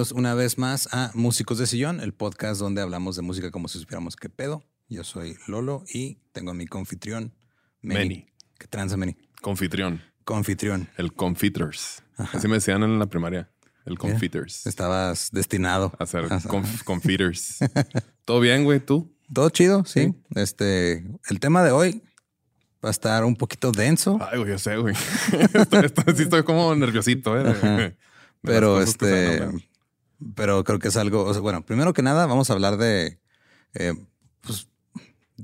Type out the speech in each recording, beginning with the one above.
Bienvenidos una vez más a Músicos de Sillón, el podcast donde hablamos de música como si supiéramos qué pedo. Yo soy Lolo y tengo a mi confitrión, Meni. Meni. ¿Qué tranza, Meni? Confitrión. Confitrión. El confiters. Así me decían en la primaria. El Mira, confiters. Estabas destinado A ser conf- confiters. ¿Todo bien, güey? ¿Tú? Todo chido, sí. Este, el tema de hoy va a estar un poquito denso, Ay, güey, yo sé, güey. estoy, estoy- sí estoy como nerviosito, ¿eh? Pero este. Pero creo que es algo, o sea, bueno, primero que nada vamos a hablar de, eh, pues,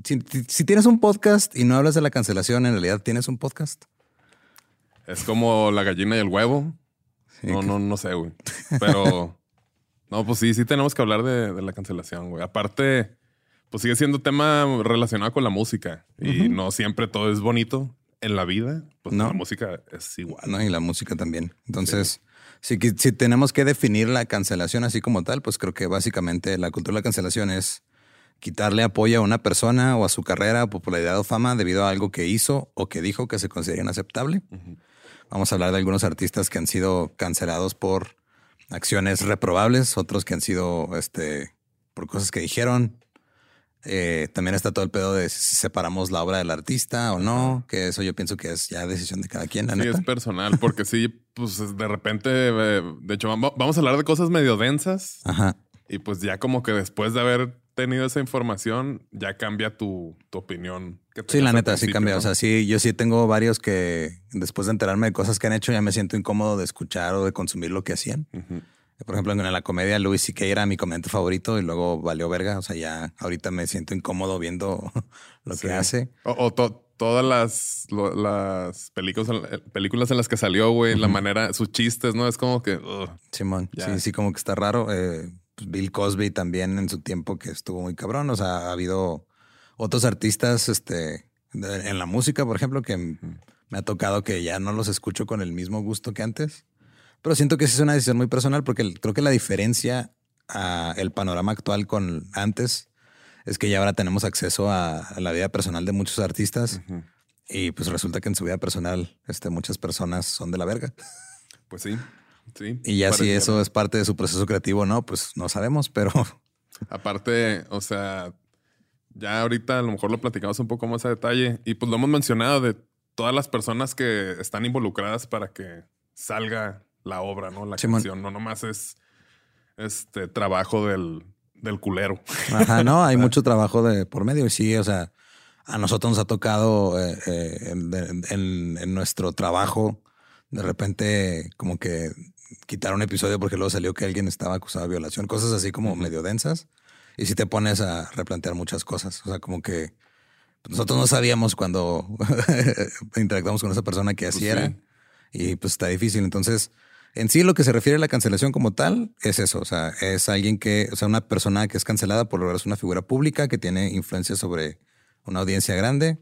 si, si tienes un podcast y no hablas de la cancelación, en realidad tienes un podcast. Es como la gallina y el huevo. Sí, no, que- no, no sé, güey. Pero... No, pues sí, sí tenemos que hablar de, de la cancelación, güey. Aparte, pues sigue siendo tema relacionado con la música. Y no siempre todo es bonito en la vida. Pues No. la música es igual. ¿no? Y la música también. Entonces, si, si tenemos que definir la cancelación así como tal, pues creo que básicamente la cultura de la cancelación es quitarle apoyo a una persona o a su carrera, popularidad o fama debido a algo que hizo o que dijo que se considera inaceptable. Vamos a hablar de algunos artistas que han sido cancelados por acciones reprobables, otros que han sido este, por cosas que dijeron. Eh, también está todo el pedo de si separamos la obra del artista o no, que eso yo pienso que es ya decisión de cada quien. La Sí, neta. es personal, porque sí, pues de repente, eh, de hecho, vam- vamos a hablar de cosas medio densas Ajá. y pues ya como que después de haber tenido esa información, ya cambia tu, tu opinión. que Sí, la neta, sí cambia. ¿no? O sea, sí, yo sí tengo varios que después de enterarme de cosas que han hecho, ya me siento incómodo de escuchar o de consumir lo que hacían. Ujú. Por ejemplo, en la comedia, Louis C.K. era mi comediante favorito y luego valió verga. O sea, ya ahorita me siento incómodo viendo lo Sí. que hace. O, o to- todas las, lo- las películas, películas en las que salió, güey, la manera, sus chistes, ¿no? Es como que... ugh. Simón, sí, sí, como que está raro. Eh, pues Bill Cosby también en su tiempo que estuvo muy cabrón. O sea, ha habido otros artistas este, de- en la música, por ejemplo, que me ha tocado que ya no los escucho con el mismo gusto que antes. Pero siento que sí es una decisión muy personal porque creo que la diferencia a el panorama actual con antes es que ya ahora tenemos acceso a, a la vida personal de muchos artistas y pues resulta que en su vida personal este, muchas personas son de la verga. Pues sí. Sí. Y ya si eso es parte de su proceso creativo no, pues no sabemos, pero Aparte, o sea, ya ahorita a lo mejor lo platicamos un poco más a detalle y pues lo hemos mencionado de todas las personas que están involucradas para que salga la obra, ¿no? La Simón. canción. No nomás es este trabajo del, del culero. Ajá, no, hay mucho trabajo de por medio y sí, o sea, a nosotros nos ha tocado eh, eh, en, en- en nuestro trabajo de repente como que quitar un episodio porque luego salió que alguien estaba acusado de violación, cosas así como medio densas y si te pones a replantear muchas cosas, o sea, como que nosotros no sabíamos cuando interactuamos con esa persona que así Pues era sí. y pues está difícil, entonces en sí, lo que se refiere a la cancelación como tal es eso. O sea, es alguien que, o sea, una persona que es cancelada por lograr ser una figura pública que tiene influencia sobre una audiencia grande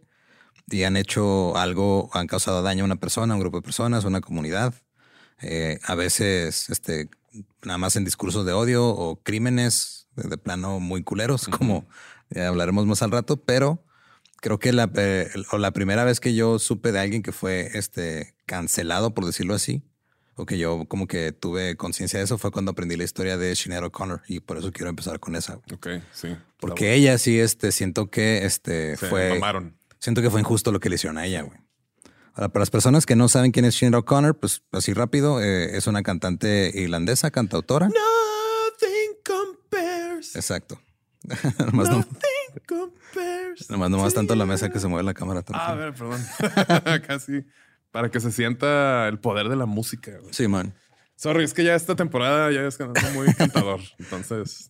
y han hecho algo, han causado daño a una persona, a un grupo de personas, a una comunidad. Eh, a veces, este, nada más en discursos de odio o crímenes de, plano muy culeros, como ya hablaremos más al rato, pero creo que la, eh, o la primera vez que yo supe de alguien que fue este, cancelado, por decirlo así, o que yo como que tuve conciencia de eso fue cuando aprendí la historia de Sinead O'Connor y por eso quiero empezar con esa. Ok, sí. Porque ella sí, este, siento que este se fue, mamaron. siento que fue injusto lo que le hicieron a ella, güey. Ahora, para las personas que no saben quién es Sinead O'Connor, pues así rápido, eh, es una cantante irlandesa, cantautora. Nothing compares. Exacto. nomás, no, Nothing compares. nomás, nomás tanto la mesa que se mueve la cámara. Ah, a ver, perdón. Casi. Para que se sienta el poder de la música. güey. Sí, man. Sorry, es que ya esta temporada ya es muy cantador. Entonces,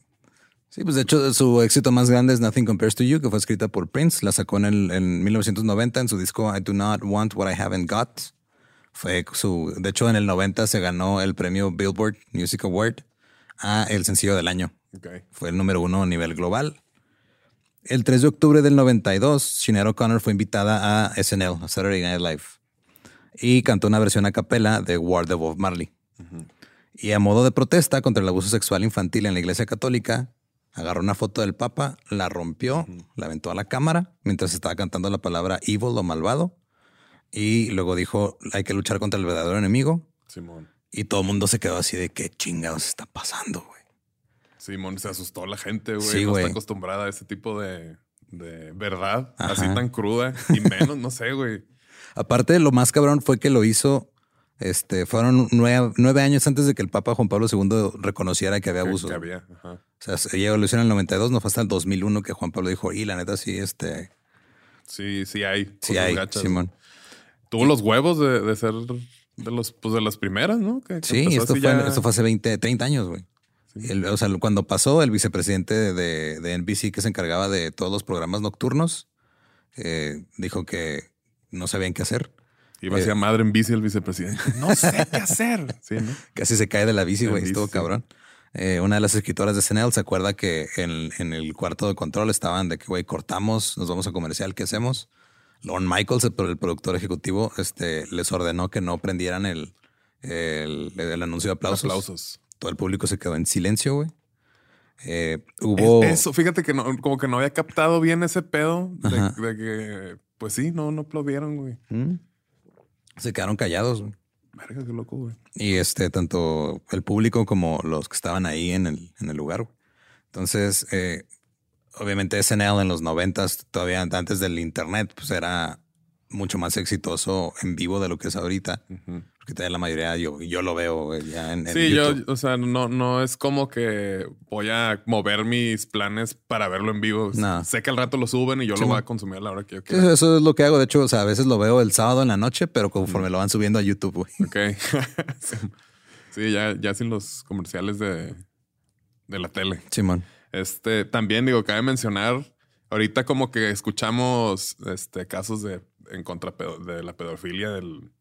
Sí, pues de hecho su éxito más grande es Nothing Compares to You, que fue escrita por Prince. La sacó en, el, en 1990 en su disco I Do Not Want What I Haven't Got. Fue su, de hecho, en el 90 se ganó el premio Billboard Music Award a el sencillo del año. ok. Fue el número uno a nivel global. El 3 de octubre del 92, Sinead O'Connor fue invitada a SNL, a Saturday Night Live, y cantó una versión a capela de War de Bob Marley. Y a modo de protesta contra el abuso sexual infantil en la iglesia católica, agarró una foto del Papa, la rompió, la aventó a la cámara mientras estaba cantando la palabra evil o malvado. Y luego dijo, hay que luchar contra el verdadero enemigo. Simón. Y todo el mundo se quedó así de qué chingados está pasando, güey. Simón se asustó la gente, güey. Sí, no güey. está acostumbrada a ese tipo de, de verdad, así tan cruda y menos, no sé, güey. Aparte, lo más cabrón fue que lo hizo. Este fueron nueve, nueve años antes de que el Papa Juan Pablo II reconociera que había que- abuso. que había. Ajá. O sea, se- ella lo hizo en el 92, no fue hasta el 2001 que Juan Pablo dijo, y la neta sí, este, Sí, sí hay. sí hay, gachas. Simón. Tuvo los huevos de, de ser de los, pues de las primeras, ¿no? Que- que Sí, esto fue, ya- esto fue hace 20, 30 años, güey. El- o sea, cuando pasó, el vicepresidente de, de NBC que se encargaba de todos los programas nocturnos, eh, dijo que no sabían qué hacer. Iba Eh, hacia madre en bici el vicepresidente. No sé qué hacer. Sí, ¿no? Casi se cae de la bici, güey. Estuvo cabrón. Eh, una de las escritoras de SNL se acuerda que en, en el cuarto de control estaban de que, güey, cortamos, nos vamos a comercial, ¿qué hacemos? Lorne Michaels, el, el productor ejecutivo, este, les ordenó que no prendieran el, el, el anuncio de aplausos. Aplausos. Todo el público se quedó en silencio, güey. Eh, hubo... Es- Eso, fíjate que no, como que no había captado bien ese pedo de que, pues sí, no, no aplaudieron, güey. ¿Mm? Se quedaron callados, güey. Verga, qué loco, güey. Y este, tanto el público como los que estaban ahí en el, en el lugar. güey. Entonces, eh, obviamente SNL en los noventas, todavía antes del internet, pues era mucho más exitoso en vivo de lo que es ahorita. Porque todavía la mayoría, yo, yo lo veo güey, ya en, en Sí, yo, o sea, no, no es como que voy a mover mis planes para verlo en vivo. No. Sé que al rato lo suben y yo Sí, lo voy a consumir a la hora que yo quiera. Eso es lo que hago. De hecho, o sea, a veces lo veo el sábado en la noche, pero conforme lo van subiendo a YouTube, güey. Ok. sí, ya, ya sin los comerciales de, de la tele. Simón. Este, también digo, cabe mencionar, ahorita como que escuchamos este, casos de en contra de la pedofilia del,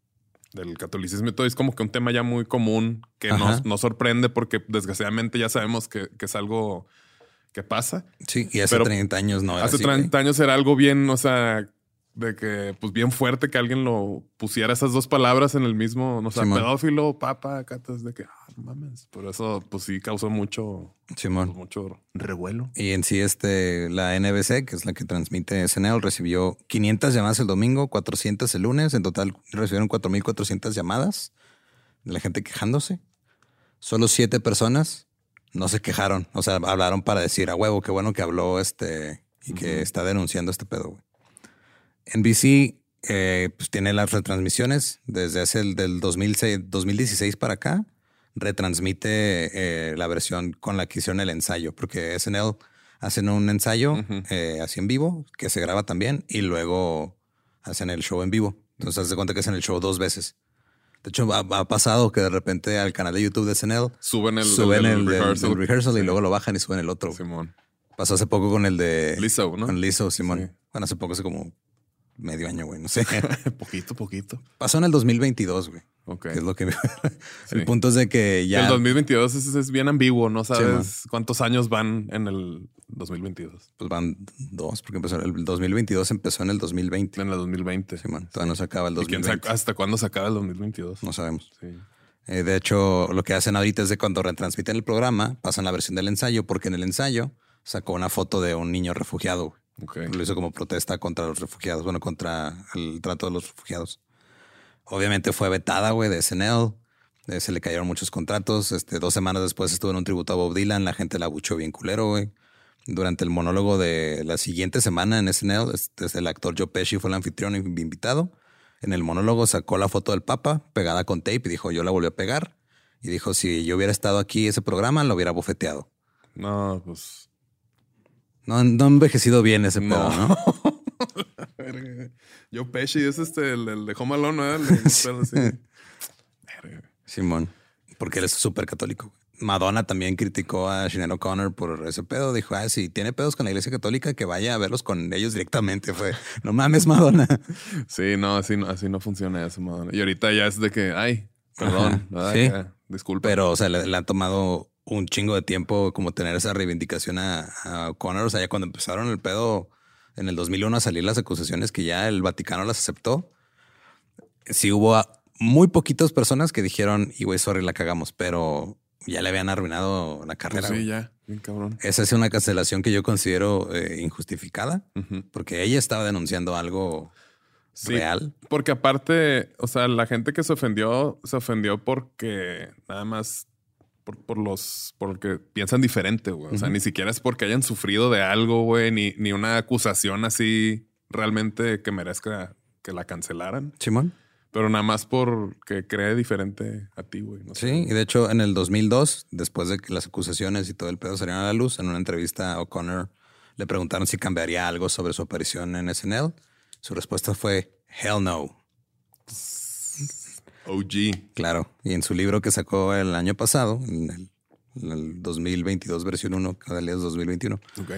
del catolicismo y todo, es como que un tema ya muy común que nos, nos sorprende porque desgraciadamente ya sabemos que, que es algo que pasa. Sí, y hace Pero 30 años no era Hace así, güey. 30 años era algo bien, o sea, de que, pues bien fuerte que alguien lo pusiera esas dos palabras en el mismo, no sé, Simón. pedófilo, papa, catas, de que, ah, no mames. Por eso, pues sí causó mucho, Simón. pues, mucho revuelo. Y en sí, este, la NBC, que es la que transmite SNL, recibió 500 llamadas el domingo, 400 el lunes. En total recibieron 4.400 llamadas de la gente quejándose. Solo siete personas no se quejaron. O sea, hablaron para decir, a huevo, qué bueno que habló este y que está denunciando este pedo. güey". NBC eh, pues tiene las retransmisiones desde hace el del 2006, 2016 para acá. Retransmite eh, la versión con la que hicieron el ensayo, porque SNL hacen un ensayo eh, así en vivo que se graba también y luego hacen el show en vivo. Entonces, de cuenta que hacen el show dos veces. De hecho, ha, ha pasado que de repente al canal de YouTube de SNL Suben el, suben el, el, rehearsal. y luego lo bajan y suben el otro. Simón. Pasó hace poco con el de Lizzo, ¿no? Con Lizzo, Simón. Sí. Bueno, hace poco, hace como medio año, güey, no sé. poquito, poquito. Pasó en el 2022, güey. Ok. Que es lo que... Sí. el punto es de que ya... El 2022 es, es bien ambiguo, no man. sabes cuántos años van en el 2022. Pues van dos, porque empezó el 2022 empezó en el 2020. En el 2020. Simón, todavía no se acaba el ¿Y quién 2020. sabe hasta cuándo se acaba el 2022? No sabemos. Sí. Eh, de hecho, lo que hacen ahorita es de cuando retransmiten el programa, pasan la versión del ensayo, porque en el ensayo sacó una foto de un niño refugiado. güey. Lo hizo como protesta contra los refugiados, bueno, contra el trato de los refugiados. Obviamente fue vetada, güey, de SNL. Eh, se le cayeron muchos contratos. Este, dos semanas después estuvo en un tributo a Bob Dylan. La gente la abuchó bien culero, güey. Durante el monólogo de la siguiente semana en SNL, este, el actor Joe Pesci fue el anfitrión invitado. En el monólogo sacó la foto del Papa pegada con tape y dijo, yo la volví a pegar. Y dijo, si yo hubiera estado aquí ese programa, lo hubiera bofeteado. No, pues. No, no ha envejecido bien ese No. pedo, ¿no? Yo Pesci es este, el, el de Home Alone, ¿no? El- pelo así. Verga. Simón, porque él es súper católico. Madonna también criticó a Sinead O'Connor por ese pedo. Dijo, ah, si tiene pedos con la iglesia católica, que vaya a verlos con ellos directamente. Fue, no mames, Madonna. Sí, no, así no, así no funciona eso, Madonna. Y ahorita ya es de que, ay, perdón, Ajá, ¿verdad? sí. Disculpa. Pero, o sea, le, le ha tomado un chingo de tiempo como tener esa reivindicación a, a O'Connor. O sea, ya cuando empezaron el pedo en el 2001 a salir las acusaciones que ya el Vaticano las aceptó, sí hubo muy poquitas personas que dijeron, y güey, sorry, la cagamos, pero ya le habían arruinado la Pues carrera. sí, ya, bien cabrón. Esa es una cancelación que yo considero eh, injustificada, porque ella estaba denunciando algo Sí, real. Porque aparte, o sea, la gente que se ofendió, se ofendió porque nada más por, por los, porque piensan diferente, güey. O sea, ni siquiera es porque hayan sufrido de algo, güey, ni, ni una acusación así realmente que merezca que la cancelaran. Simón. Pero nada más porque cree diferente a ti, güey. No sé. Sí, y de hecho en el 2002, después de que las acusaciones y todo el pedo salieron a la luz, en una entrevista a O'Connor le preguntaron si cambiaría algo sobre su aparición en SNL. Su respuesta fue hell no. OG. Claro. Y en su libro que sacó el año pasado, en el, en el 2022 versión 1, cada día es 2021, Ok.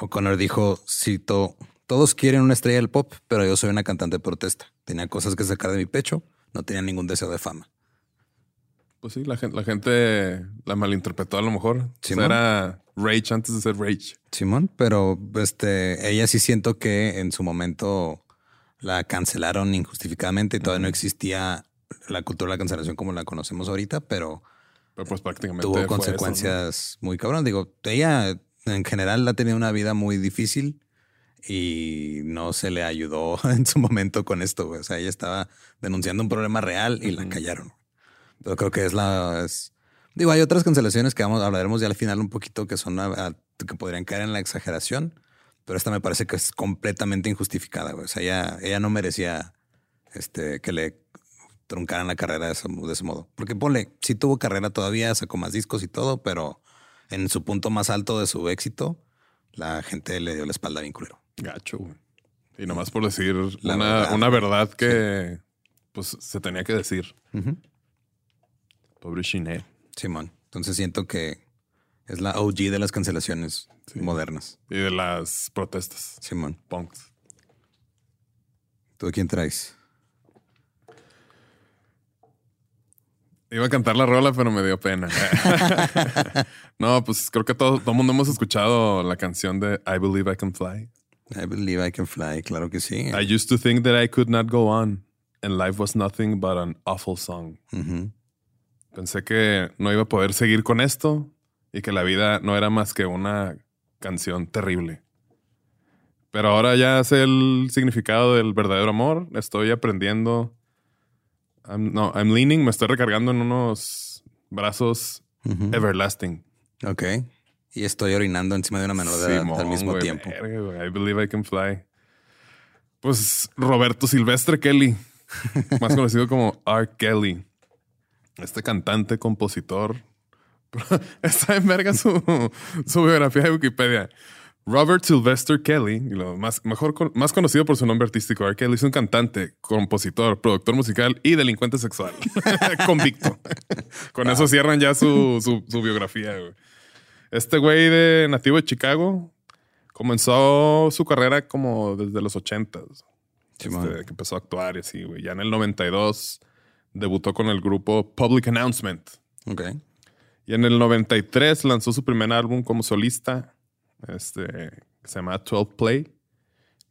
O'Connor dijo, cito, todos quieren una estrella del pop, pero yo soy una cantante de protesta. Tenía cosas que sacar de mi pecho, no tenía ningún deseo de fama. Pues sí, la gente, la gente la malinterpretó a lo mejor. O sea, Simón. era Rage antes de ser Rage. Simón, pero este, ella sí siento que en su momento la cancelaron injustificadamente y todavía no existía la cultura de la cancelación como la conocemos ahorita, pero Pero pues prácticamente tuvo fue eso, ¿no? consecuencias muy cabrón. Digo, ella en general ha tenido una vida muy difícil y no se le ayudó en su momento con esto. güey. O sea, ella estaba denunciando un problema real y la callaron. Pero creo que es la... es- Digo, hay otras cancelaciones que vamos, hablaremos ya al final un poquito que son a- a- que podrían caer en la exageración, pero esta me parece que es completamente injustificada. güey. O sea, ella, ella no merecía este, que le truncaran la carrera de ese, de ese modo. Porque ponle, sí tuvo carrera todavía, sacó más discos y todo, pero en su punto más alto de su éxito, la gente le dio la espalda bien culero. Gacho, güey. Y nomás por decir una, verdad. una verdad que pues se tenía que decir. Pobre Shinet. Simón. Entonces siento que es la OG de las cancelaciones modernas. Y de las protestas. Simón. Punks. ¿Tú a quién traes? Iba a cantar la rola, pero me dio pena. no, pues creo que todo, todo el mundo hemos escuchado la canción de I Believe I Can Fly. I believe I can fly, claro que sí. I used to think that I could not go on and life was nothing but an awful song. Pensé que no iba a poder seguir con esto y que la vida no era más que una canción terrible. Pero ahora ya sé el significado del verdadero amor. Estoy aprendiendo. I'm- no, I'm leaning. Me estoy recargando en unos brazos everlasting. Ok. Y estoy orinando encima de una menor de edad Simón, al mismo tiempo. I believe I can fly. Pues Roberto Silvestre Kelly, más conocido como R. Kelly. Este cantante, compositor. Está en verga su, su biografía de Wikipedia. Robert Sylvester Kelly, lo más, mejor, más conocido por su nombre artístico, R. Kelly, es un cantante, compositor, productor musical y delincuente sexual. Convicto. Con eso cierran ya su, su, su biografía. güey. Este güey de nativo de Chicago comenzó su carrera como desde los 80s. Simón. Este, que empezó a actuar y así, güey. Ya en el 92 debutó con el grupo Public Announcement. Ok. Y en el 93 lanzó su primer álbum como solista, este, que se llama 12 Play.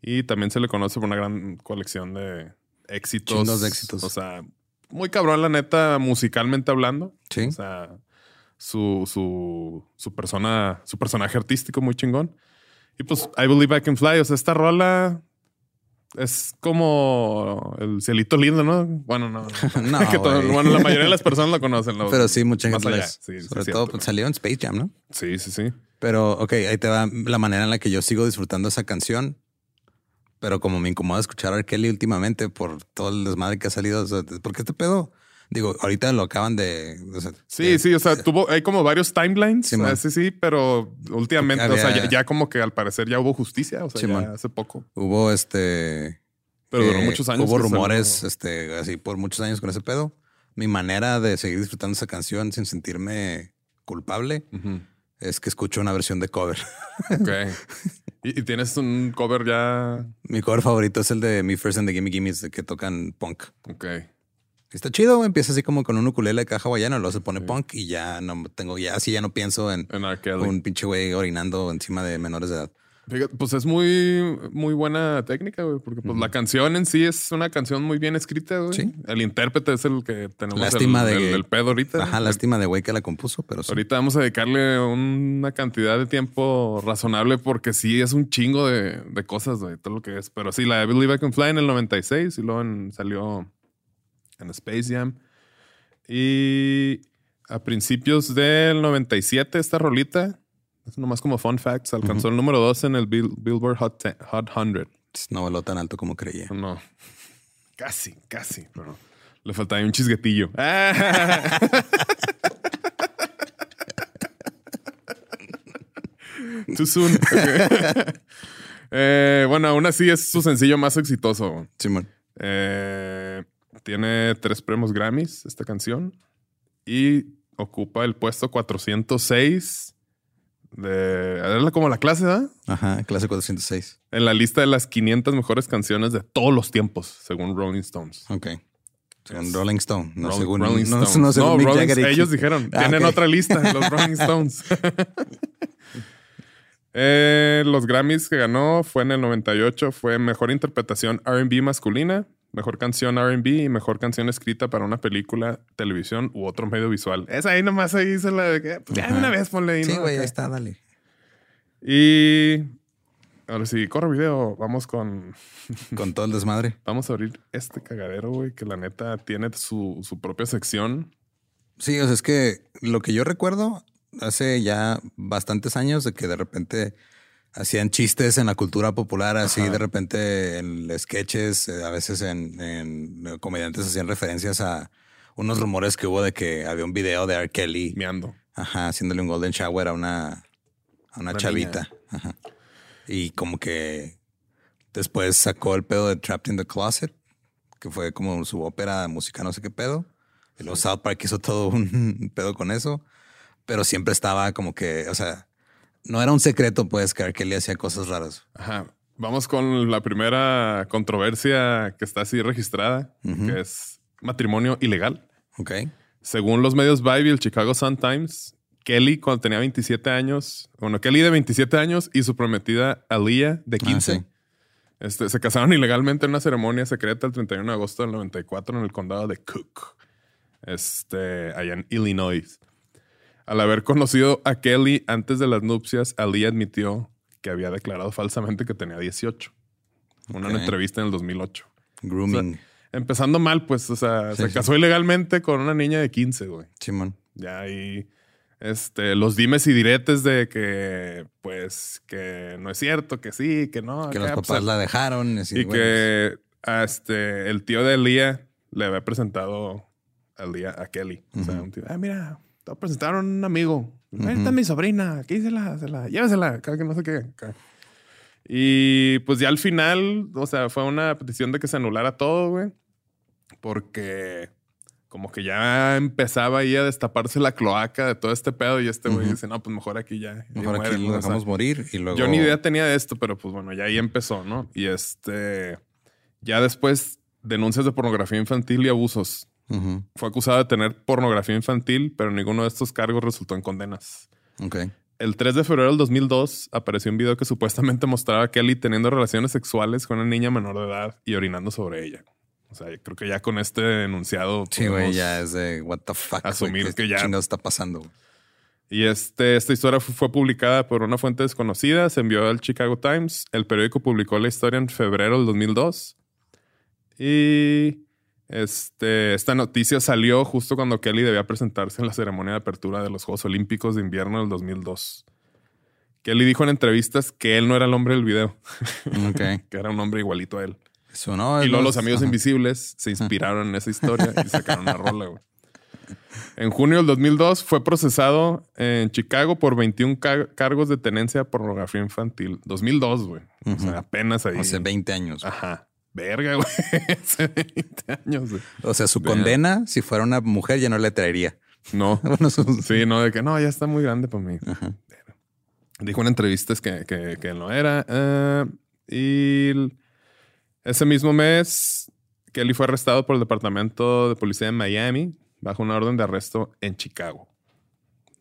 Y también se le conoce por una gran colección de éxitos. Chingos de éxitos. O sea, muy cabrón, la neta, musicalmente hablando. Sí. O sea, su, su, su persona, su personaje artístico muy chingón. Y pues, I Believe I Can Fly. O sea, esta rola es como el cielito lindo, ¿no? Bueno, no. No, que todo- bueno, la mayoría de las personas lo conocen. ¿no? Pero sí, mucha gente allá. Sí, Sobre todo cierto. pues, salió en Space Jam, ¿no? Sí, sí, sí. Pero, ok, ahí te va la manera en la que yo sigo disfrutando esa canción. Pero como me incomoda escuchar a R. Kelly últimamente por todo el desmadre que ha salido, o sea, ¿por qué este pedo? Digo, ahorita lo acaban de. o sea, Sí, de- sí, o sea, tuvo, hay como varios timelines, Sí, sí, sí, pero últimamente, o sea, ya, ya como que al parecer ya hubo justicia, o sea, Sí, ya hace poco. Hubo este. Pero duró eh, muchos años. Hubo salió- rumores, este, así por muchos años con ese pedo. Mi manera de seguir disfrutando esa canción sin sentirme culpable es que escucho una versión de cover. Ok. ¿Y, tienes un cover ya. Mi cover favorito es el de Me First and the Gimme Gimmes, de que tocan punk. Ok. Está chido, güey. Empieza así como con un ukulele de caja hawaiana, luego se pone punk y ya no tengo, ya así ya no pienso en un pinche güey orinando encima de menores de edad. Fíjate, pues es muy, muy buena técnica, güey, porque pues la canción en sí es una canción muy bien escrita, güey. Sí. El intérprete es el que tenemos Lástima el, de el- el pedo ahorita. Ajá, lástima de güey que la compuso, pero sí. Ahorita vamos a dedicarle una cantidad de tiempo razonable porque sí es un chingo de, de cosas, güey, todo lo que es. Pero sí, la de Believe I Can Fly en el 96 y luego en- salió en Space Jam. Y a principios del 97 esta rolita, es nomás como fun facts, alcanzó el número 2 en el Bill- Billboard Hot, 10 Hot 100. No voló tan alto como creía. No, casi, casi, pero le faltaba un chisguetillo. Too soon. Eh, bueno, aún así es su sencillo más exitoso. Simón. Eh, tiene tres premios Grammys esta canción y ocupa el puesto 406 de... Era como la clase, ¿verdad? Ajá, clase 406. En la lista de las 500 mejores canciones de todos los tiempos, según Rolling Stones. Ok. Según Rolling Stone, no según, Rolling no, Stones. no según No, Rolling- ellos dijeron, Ah, tienen otra lista, los Rolling Stones. Eh, los Grammys que ganó fue en el 98, fue Mejor Interpretación RB masculina, Mejor Canción RB y Mejor Canción Escrita para una película, televisión u otro medio visual. Es ahí nomás ahí se la... de que, pues, ya una vez ponle ahí, Sí, ¿no? güey, ahí Acá. está, dale. Y... Ahora sí, corre video, vamos con... Con todo el desmadre. Vamos a abrir este cagadero, güey, que la neta tiene su, su propia sección. Sí, o sea, es que lo que yo recuerdo hace ya bastantes años de que de repente hacían chistes en la cultura popular, así Ajá. de repente en sketches, eh, a veces en, en eh, comediantes hacían referencias a unos rumores que hubo de que había un video de R. Kelly, Meando. ajá, haciéndole un golden shower a una, a una Una chavita. Ajá. Y como que después sacó el pedo de Trapped in the Closet, que fue como su ópera música, no sé qué pedo. Y luego South Park hizo todo un pedo con eso. Pero siempre estaba como que, o sea, no era un secreto, pues, que R. Kelly hacía cosas raras. Ajá. Vamos con la primera controversia que está así registrada, que es matrimonio ilegal. Ok. Según los medios Vibe y el Chicago Sun Times, Kelly cuando tenía 27 años, bueno, Kelly de 27 años y su prometida Aliyah de 15 Ah, sí. Este, se casaron ilegalmente en una ceremonia secreta el 31 de agosto del 94 en el condado de Cook, este, allá en Illinois. Al haber conocido a Kelly antes de las nupcias, Ali admitió que había declarado falsamente que tenía 18. Una entrevista en el 2008. Grooming. Empezando mal, pues, o sea, Sí, se sí. casó ilegalmente con una niña de 15, güey. Simón. Ya ahí, este, los dimes y diretes de que, pues, que no es cierto, que sí, que no. Que acá, los pues, papás la dejaron. y que a este, el tío de Lía le había presentado al día a Kelly. O sea, un tío, ah, mira, te presentaron a un amigo. Esta es mi sobrina, aquí se la, se la, llévesela, que no sé qué. acá". Y pues ya al final, o sea, fue una petición de que se anulara todo, güey. Porque como que ya empezaba ahí a destaparse la cloaca de todo este pedo y este güey dice, no, pues mejor aquí ya. Mejor muere", aquí lo O sea, dejamos morir y luego. yo ni idea tenía de esto, pero pues bueno, ya ahí empezó, ¿no? Y este, ya después, denuncias de pornografía infantil y abusos. Ujú. Fue acusado de tener pornografía infantil, pero ninguno de estos cargos resultó en condenas. Ok. El 3 de febrero del 2002 apareció un video que supuestamente mostraba a Kelly teniendo relaciones sexuales con una niña menor de edad y orinando sobre ella. O sea, creo que ya con este enunciado. Sí, güey, ya es de what the fuck. asumir ¿qué que ya- chingados está pasando? Y este, esta historia fu- fue publicada por una fuente desconocida, se envió al Chicago Times, el periódico publicó la historia en febrero del 2002 y este, esta noticia salió justo cuando Kelly debía presentarse en la ceremonia de apertura de los Juegos Olímpicos de Invierno del 2002. Kelly dijo en entrevistas que él no era el hombre del video, Ok. que era un hombre igualito a él. Eso no. Y luego los amigos ajá. invisibles se inspiraron en esa historia y sacaron una rola, güey. En junio del 2002 fue procesado en Chicago por 21 ca- cargos de tenencia de pornografía infantil. 2002, güey. O sea, apenas ahí. Hace 20 años. Ajá. Verga, güey. Hace 20 años, güey. O sea, su condena, si fuera una mujer, ya no le traería. No. Bueno, su- Sí, no, de que no, ya está muy grande para mí. Ajá. Dijo en entrevistas que, que, que no era. eh, y ese mismo mes, Kelly fue arrestado por el Departamento de Policía de Miami bajo una orden de arresto en Chicago.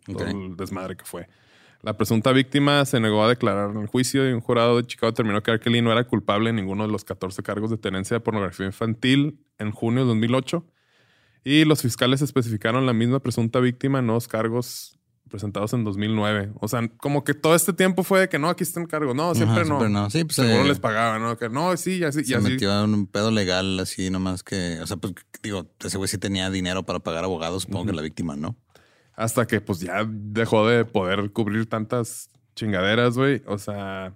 Todo el desmadre que fue. La presunta víctima se negó a declarar en el juicio y un jurado de Chicago terminó que Kelly no era culpable en ninguno de los 14 cargos de tenencia de pornografía infantil en junio de 2008. Y los fiscales especificaron la misma presunta víctima en nuevos cargos presentados en 2009. O sea, como que todo este tiempo fue de que no, aquí está el cargo. No, siempre Ajá, no. siempre no. Sí, pues, Seguro eh, les pagaban, ¿no? Que no, sí, y así. y Se así. metió en un pedo legal así nomás que, o sea, pues digo, ese güey sí tenía dinero para pagar abogados, supongo que la víctima no. Hasta que pues ya dejó de poder cubrir tantas chingaderas, güey. O sea,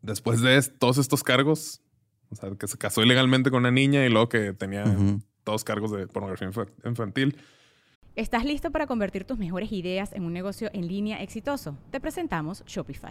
después de todos estos cargos, o sea, que se casó ilegalmente con una niña y luego que tenía Ujú. todos cargos de pornografía infa- infantil. ¿Estás listo para convertir tus mejores ideas en un negocio en línea exitoso? Te presentamos Shopify.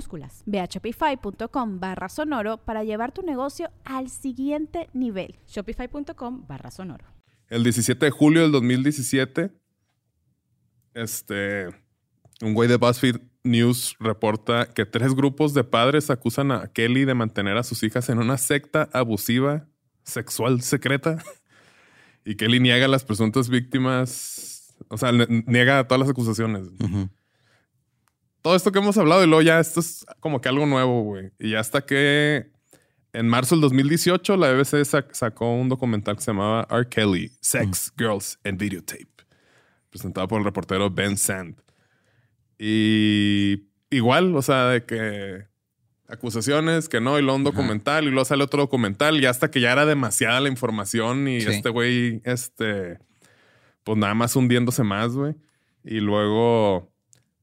minúsculas. Ve a shopify.com barra sonoro para llevar tu negocio al siguiente nivel. Shopify.com barra sonoro. El 17 de julio del 2017, este, un güey de BuzzFeed News reporta que tres grupos de padres acusan a Kelly de mantener a sus hijas en una secta abusiva sexual secreta y Kelly niega a las presuntas víctimas, o sea, niega todas las acusaciones. Ujú. Todo esto que hemos hablado y luego ya esto es como que algo nuevo, güey. Y hasta que en marzo del 2018 la BBC sac- sacó un documental que se llamaba R. Kelly, Sex, Girls and Videotape, presentado por el reportero Ben Sand. Y igual, o sea, de que acusaciones, que no, y luego un documental, y luego sale otro documental, y hasta que ya era demasiada la información, y Sí. este güey, este, pues nada más hundiéndose más, güey. Y luego,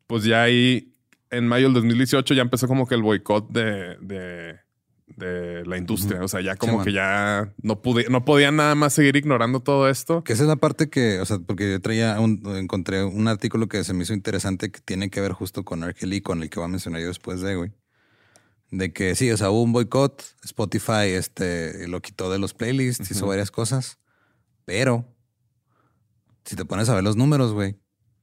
pues ya ahí en mayo del 2018 ya empezó como que el boicot de, de, de la industria. O sea, ya como Sí, que man. ya no, pude, no podían nada más seguir ignorando todo esto. Que esa es la parte que, o sea, porque yo traía un, encontré un artículo que se me hizo interesante que tiene que ver justo con R. Kelly, con el que voy a mencionar yo después de, güey. De que sí, o sea, hubo un boicot, Spotify este, lo quitó de los playlists, hizo varias cosas, pero si te pones a ver los números, güey,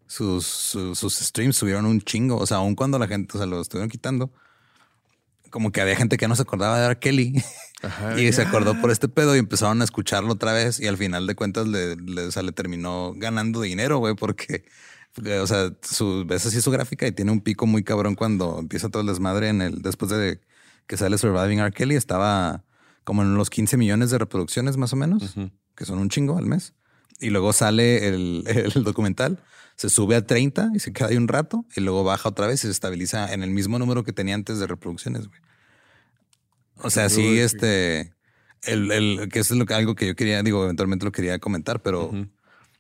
sus, sus, sus streams subieron un chingo, o sea, aun cuando la gente, o sea, lo estuvieron quitando, como que había gente que no se acordaba de R. Kelly. Ajá, Y se acordó por este pedo y empezaron a escucharlo otra vez y al final de cuentas le, le, o sea, le terminó ganando dinero, güey, porque, porque, o sea, su, ves así su gráfica y tiene un pico muy cabrón cuando empieza todo el desmadre en el, después de que sale Surviving R. Kelly, estaba como en los 15 millones de reproducciones más o menos, Ujú. que son un chingo al mes. Y luego sale el, el documental, se sube a 30 y se queda ahí un rato y luego baja otra vez y se estabiliza en el mismo número que tenía antes de reproducciones, güey. O sea, sí, este, el, el, que eso es lo que, algo que yo quería, digo, eventualmente lo quería comentar, pero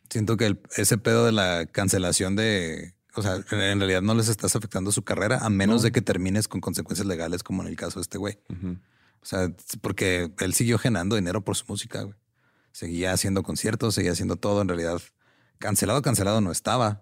siento que el- ese pedo de la cancelación de, o sea, en, realidad no les estás afectando su carrera a menos No. de que termines con consecuencias legales como en el caso de este güey. O sea, porque él siguió generando dinero por su música, güey. Seguía haciendo conciertos, seguía haciendo todo. En realidad, cancelado, cancelado no estaba.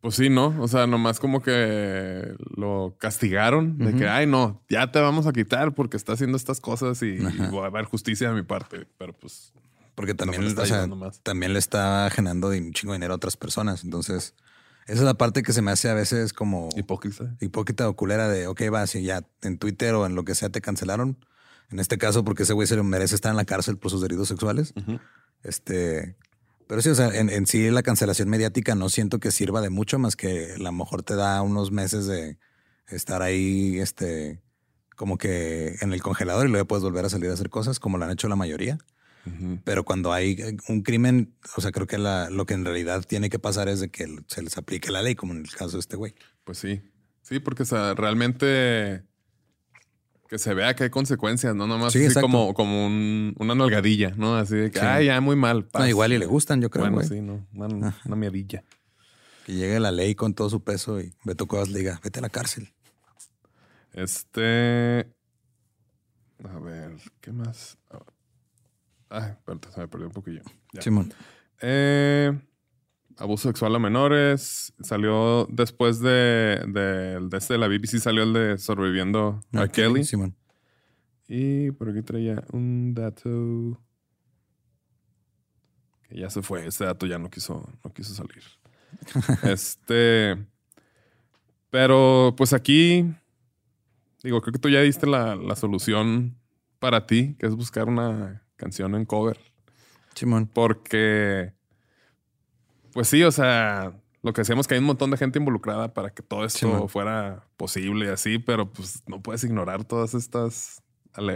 Pues sí, ¿no? O sea, nomás como que lo castigaron de que, ay, no, ya te vamos a quitar porque está haciendo estas cosas y, Ajá. va a haber justicia de mi parte. Pero pues, Porque también, está o sea, también le está generando un chingo de dinero a otras personas. Entonces, esa es la parte que se me hace a veces como hipócrita. hipócrita o culera de, ok, va, si ya en Twitter o en lo que sea te cancelaron. En este caso, porque ese güey se lo merece estar en la cárcel por sus delitos sexuales. Este, pero sí, o sea, en, en sí la cancelación mediática no siento que sirva de mucho más que a lo mejor te da unos meses de estar ahí, este, como que en el congelador y luego puedes volver a salir a hacer cosas como lo han hecho la mayoría. Pero cuando hay eh, un crimen, o sea, creo que la- lo que en realidad tiene que pasar es de que se les aplique la ley, como en el caso de este güey. Pues sí. Sí, porque o sea, realmente que se vea que hay consecuencias, ¿no? Nomás Sí, así exacto. como, como un- una nalgadilla, ¿no? Así de que, Sí. ay, ya muy mal. No, paz". igual y le gustan, yo creo, Bueno, sí, ¿no? Una, una miadilla. Que llegue la ley con todo su peso y Beto Cuevas le diga, vete a la cárcel. Este. A ver, ¿qué más? Ah, espérate, se me perdió un poquillo. Simón. Eh, abuso sexual a menores. Salió después de, de, de este de la BBC, salió el de Sobreviviendo a Ok, Kelly. Simón. Y por aquí traía un dato. Que ya se fue. Este dato ya no quiso, no quiso salir. este. Pero pues aquí. Digo, creo que tú ya diste la, la solución para ti, que es buscar una canción en cover. Simón. Porque. Pues sí, o sea. Lo que decíamos que hay un montón de gente involucrada para que todo esto fuera posible y así, pero pues no puedes ignorar todas estas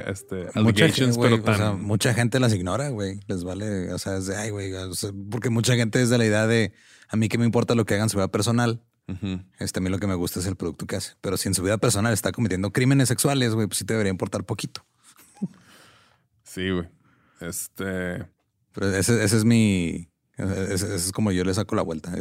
este, Mucha, allegations, gente, güey, pero o sea, tan... mucha gente las ignora, güey. Les vale, o sea, es de, ay, güey, o sea, porque mucha gente es de la idea de, a mí que me importa lo que hagan en su vida personal. Ujú. Este, a mí lo que me gusta es el producto que hace. Pero si en su vida personal está cometiendo crímenes sexuales, güey, pues sí te debería importar poquito. Sí, güey. Este... Pero ese, ese es mi, ese es como yo le saco la vuelta.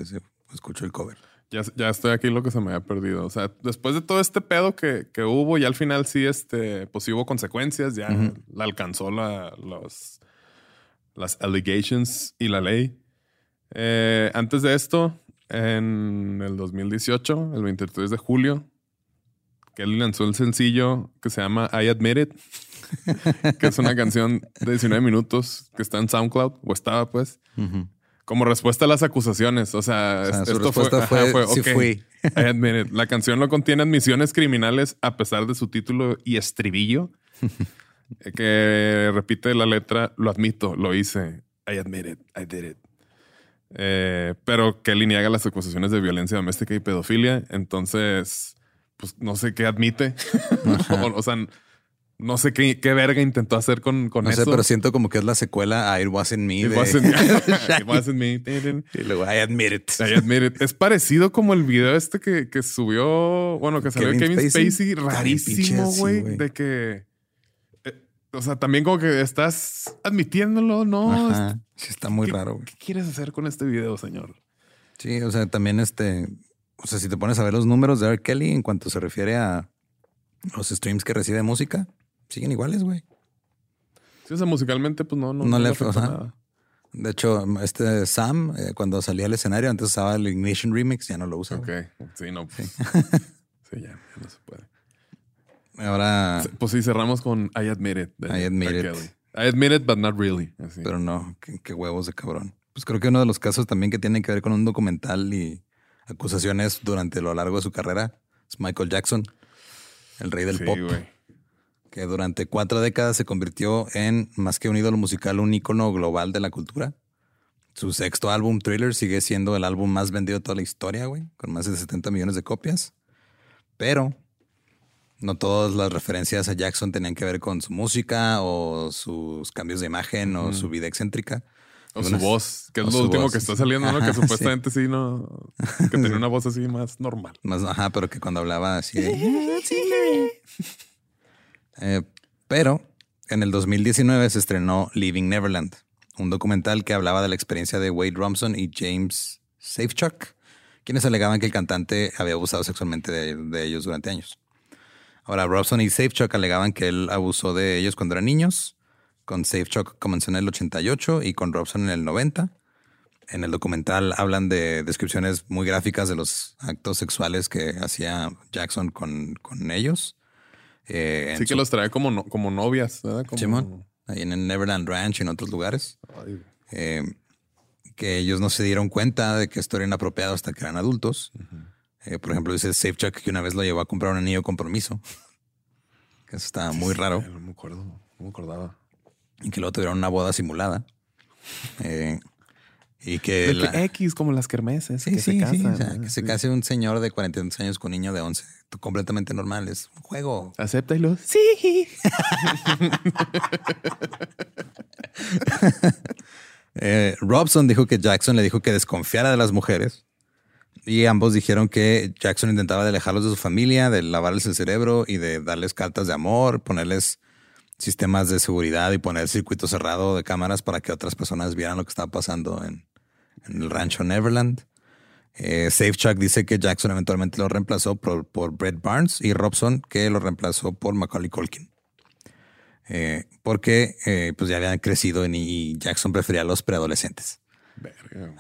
escucho el cover. Ya, ya estoy aquí lo que se me había perdido. O sea, después de todo este pedo que, que hubo, y al final sí, este, pues sí hubo consecuencias, ya la alcanzó la, los, las allegations y la ley. Eh, antes de esto, en el 2018, el 23 de julio, que él lanzó el sencillo que se llama I Admit It, que es una canción de 19 minutos que está en SoundCloud, o estaba pues, como respuesta a las acusaciones. O sea, O sea, es- su esto respuesta fue, fue, ajá, sí fui. I admit it. La canción no contiene admisiones criminales a pesar de su título y estribillo, eh, que repite la letra, lo admito, lo hice. I admit it, I did it. Eh, pero Kelly niega las acusaciones de violencia doméstica y pedofilia, entonces, pues no sé qué admite. o sea, no sé qué, qué verga intentó hacer con, con No eso. sé, pero siento como que es la secuela a It Wasn't Me. It de- wasn't me. It wasn't me. y luego I Admit It. I admit it. Es parecido como el video este que, que subió, bueno, que salió Kevin Kevin Spacey. Spacey, rarísimo, güey, de que, eh, o sea, también como que estás admitiéndolo, ¿no? Ajá. Sí, está muy ¿Qué- raro. güey. ¿Qué quieres hacer con este video, señor? Sí, o sea, también este, o sea, si te pones a ver los números de R. Kelly en cuanto se refiere a los streams que recibe música, siguen iguales, güey. Sí, o sea, musicalmente, pues no, no, No le afecta nada. De hecho, este Sam, eh, cuando salía al escenario, antes usaba el Ignition Remix, ya no lo usa. Ok. Sí, no. Pues, sí, ya, ya no se puede. Ahora, Pues sí, cerramos con I Admit It. de I Admit. It. Kelly. I admit it, but not really. Así. pero no, qué, qué huevos de cabrón. Pues creo que uno de los casos también que tiene que ver con un documental y acusaciones durante lo largo de su carrera es Michael Jackson, el rey del sí, pop. Que durante cuatro décadas se convirtió en, más que un ídolo musical, un ícono global de la cultura. Su sexto álbum, Thriller, sigue siendo el álbum más vendido de toda la historia, güey, con más de 70 millones de copias. Pero no todas las referencias a Jackson tenían que ver con su música o sus cambios de imagen o su vida excéntrica. O su Algunas- voz, que es lo su último voz. que está saliendo, ¿no? Ajá, que sí. supuestamente sí, no. Que tenía una voz así más normal. Más, ajá, pero que cuando hablaba así de... Eh, pero en el 2019 se estrenó Leaving Neverland, un documental que hablaba de la experiencia de Wade Robson y James Safechuck, quienes alegaban que el cantante había abusado sexualmente de, de ellos durante años. Ahora, Robson y Safechuck alegaban que él abusó de ellos cuando eran niños. Con Safechuck comenzó en el 88 y con Robson en el 90. En el documental hablan de descripciones muy gráficas de los actos sexuales que hacía Jackson con, con ellos. Eh, Sí que su- los trae como, no- como novias, ¿verdad? Como... Simón, ahí en el Neverland Ranch y en otros lugares. Eh, que ellos no se dieron cuenta de que esto era inapropiado hasta que eran adultos. Eh, por ejemplo, dice Safechuck que una vez lo llevó a comprar un anillo de compromiso. Que eso está muy raro. No me acuerdo, no me acordaba. Y que luego tuvieron una boda simulada. Eh, y que... De que la- X, como las kermeses. Sí, que sí, se sí. casan, o sea, ¿no? que se Sí. case un señor de 42 años con un niño de 11. Tú, completamente normal. Es un juego. Acéptalo. Sí. Eh, Robson dijo que Jackson le dijo que desconfiara de las mujeres. Y ambos dijeron que Jackson intentaba de alejarlos de su familia, de lavarles el cerebro y de darles cartas de amor, ponerles sistemas de seguridad y poner circuito cerrado de cámaras para que otras personas vieran lo que estaba pasando en, en el rancho Neverland. Eh, Safechuck dice que Jackson eventualmente lo reemplazó por, por Brett Barnes y Robson que lo reemplazó por Macaulay Culkin. Eh, porque eh, pues ya habían crecido en- y Jackson prefería a los preadolescentes. Verga.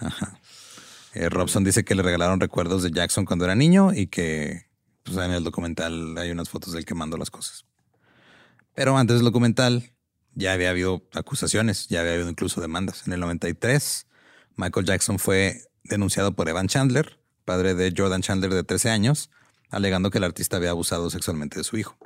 Eh, Robson dice que le regalaron recuerdos de Jackson cuando era niño y que pues, en el documental hay unas fotos de él quemando las cosas. Pero antes del documental ya había habido acusaciones, ya había habido incluso demandas. En el 93, Michael Jackson fue denunciado por Evan Chandler, padre de Jordan Chandler de 13 años, alegando que el artista había abusado sexualmente de su hijo.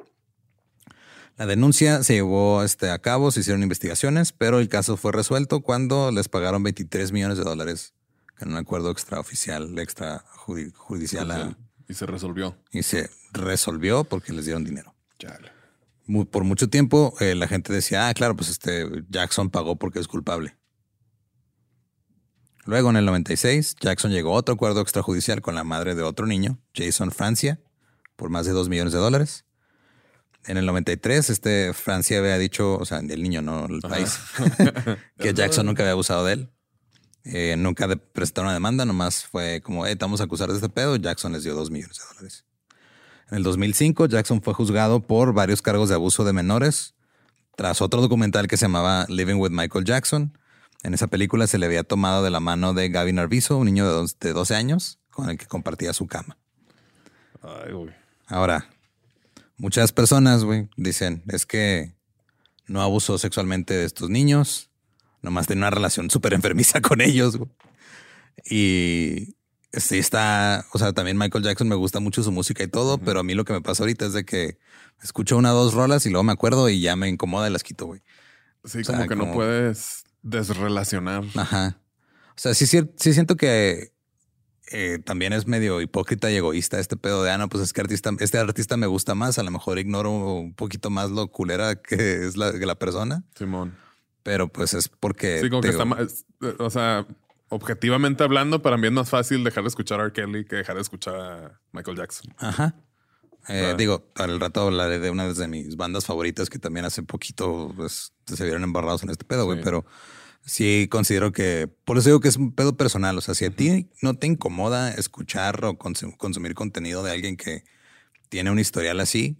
La denuncia se llevó este, a cabo, se hicieron investigaciones, pero el caso fue resuelto cuando les pagaron 23 millones de dólares en un acuerdo extraoficial, extrajudicial, a- Y se resolvió. y se resolvió porque les dieron dinero. Chale. Por mucho tiempo eh, la gente decía, ah, claro, pues este Jackson pagó porque es culpable. Luego, en el 96, Jackson llegó a otro acuerdo extrajudicial con la madre de otro niño, Jason Francia, por más de 2 millones de dólares. En el 93, este Francia había dicho, o sea, el niño, no el país, que Jackson nunca había abusado de él. Eh, nunca presentaron una demanda, nomás fue como, eh, te vamos a acusar de este pedo. Jackson les dio 2 millones de dólares. En el 2005, Jackson fue juzgado por varios cargos de abuso de menores, tras otro documental que se llamaba Living with Michael Jackson. En esa película se le había tomado de la mano de Gavin Arvizo, un niño de dos- de 12 años, con el que compartía su cama. Ay, güey. Ahora, muchas personas, güey, dicen, es que no abusó sexualmente de estos niños, nomás tenía una relación súper enfermiza con ellos, güey. Y sí está, o sea, también Michael Jackson me gusta mucho su música y todo, pero a mí lo que me pasa ahorita es de que escucho una o dos rolas y luego me acuerdo y ya me incomoda y las quito, güey. Sí, O sea, como que no puedes desrelacionar. Ajá. O sea, sí, sí siento que eh, también es medio hipócrita y egoísta este pedo de, ah, no, pues es que artista, este artista me gusta más, a lo mejor ignoro un poquito más lo culera que es la, que la persona, Simón. pero pues es porque... Sí, como que digo, está más. O sea, objetivamente hablando, para mí es más fácil dejar de escuchar a R. Kelly que dejar de escuchar a Michael Jackson. Ajá. Eh. Digo, al rato hablaré de una de mis bandas favoritas que también hace poquito pues, se vieron embarrados en este pedo, güey. Sí. Pero sí considero que, por eso digo que es un pedo personal. O sea, si a ti no te incomoda escuchar o consum- consumir contenido de alguien que tiene un historial así,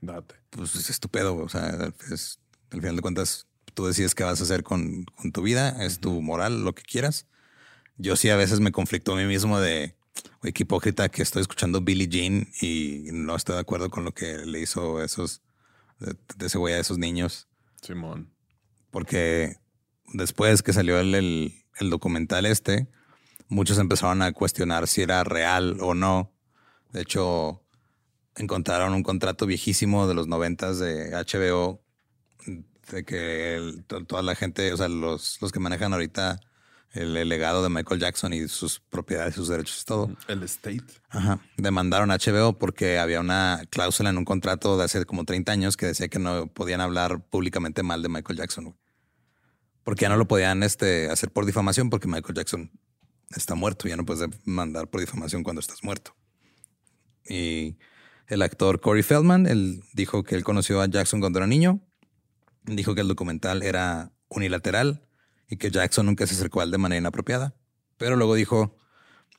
Date. pues es estupendo. O sea, es, al final de cuentas, tú decides qué vas a hacer con, con tu vida, es tu moral, lo que quieras. Yo sí a veces me conflicto a mí mismo de, qué hipócrita que estoy escuchando Billie Jean y no estoy de acuerdo con lo que le hizo esos, de, ese güey a esos niños. Simón. Porque después que salió el, el, el documental este, muchos empezaron a cuestionar si era real o no. De hecho, encontraron un contrato viejísimo de los noventas de HBO de que el- toda la gente, o sea, los, los que manejan ahorita el, el legado de Michael Jackson y sus propiedades, sus derechos y todo, El State. Ajá. Demandaron a HBO porque había una cláusula en un contrato de hace como 30 años que decía que no podían hablar públicamente mal de Michael Jackson. güey. Porque ya no lo podían este, hacer por difamación porque Michael Jackson está muerto. Ya no puedes mandar por difamación cuando estás muerto. Y el actor Corey Feldman, él dijo que él conoció a Jackson cuando era niño. Dijo que el documental era unilateral y que Jackson nunca se acercó a él de manera inapropiada. Pero luego dijo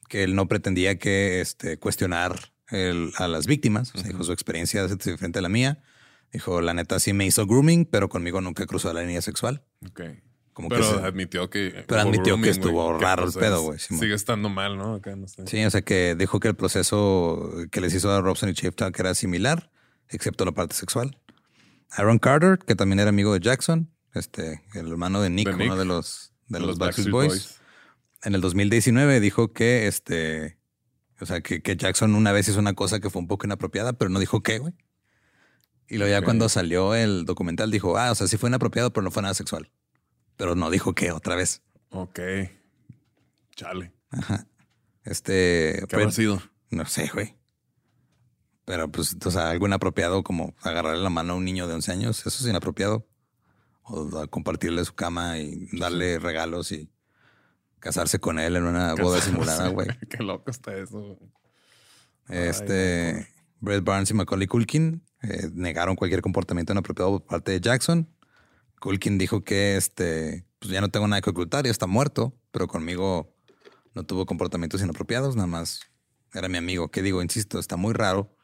que él no pretendía que este, cuestionar el- a las víctimas. O sea, dijo su experiencia es diferente a la mía. Dijo, la neta sí me hizo grooming, pero conmigo nunca cruzó la línea sexual. Ok. Como que Pero se- admitió que. Pero admitió que grooming, estuvo güey, que, raro el pedo, güey. Sigue estando mal, ¿no? Acá no sé. Sí, o sea que dijo que el proceso que les hizo a Robson y Chief Talk era similar, excepto la parte sexual. Aaron Carter, que también era amigo de Jackson, este, el hermano de Nick, De Nick, uno de los, de los, Backstreet, Boys. Boys. En el 2019 dijo que este, o sea, que, que Jackson una vez hizo una cosa que fue un poco inapropiada, pero no dijo qué, güey. Y luego ya cuando salió el documental dijo, ah, o sea, sí fue inapropiado, pero no fue nada sexual. Pero no dijo qué otra vez. Ok. Chale. Ajá. Este. ¿Qué habrá Brett- sido? No sé, güey. Pero pues, o sea, algo inapropiado como agarrarle la mano a un niño de 11 años, eso es inapropiado. O compartirle su cama y darle regalos y casarse con él en una boda simulada, güey. Qué loco está eso. güey. Ay, Este, Brett Barnes y Macaulay Culkin eh, negaron cualquier comportamiento inapropiado por parte de Jackson. Culkin dijo que este, pues ya no tengo nada que ocultar, ya está muerto, pero conmigo no tuvo comportamientos inapropiados, nada más era mi amigo. Que digo, insisto, está muy raro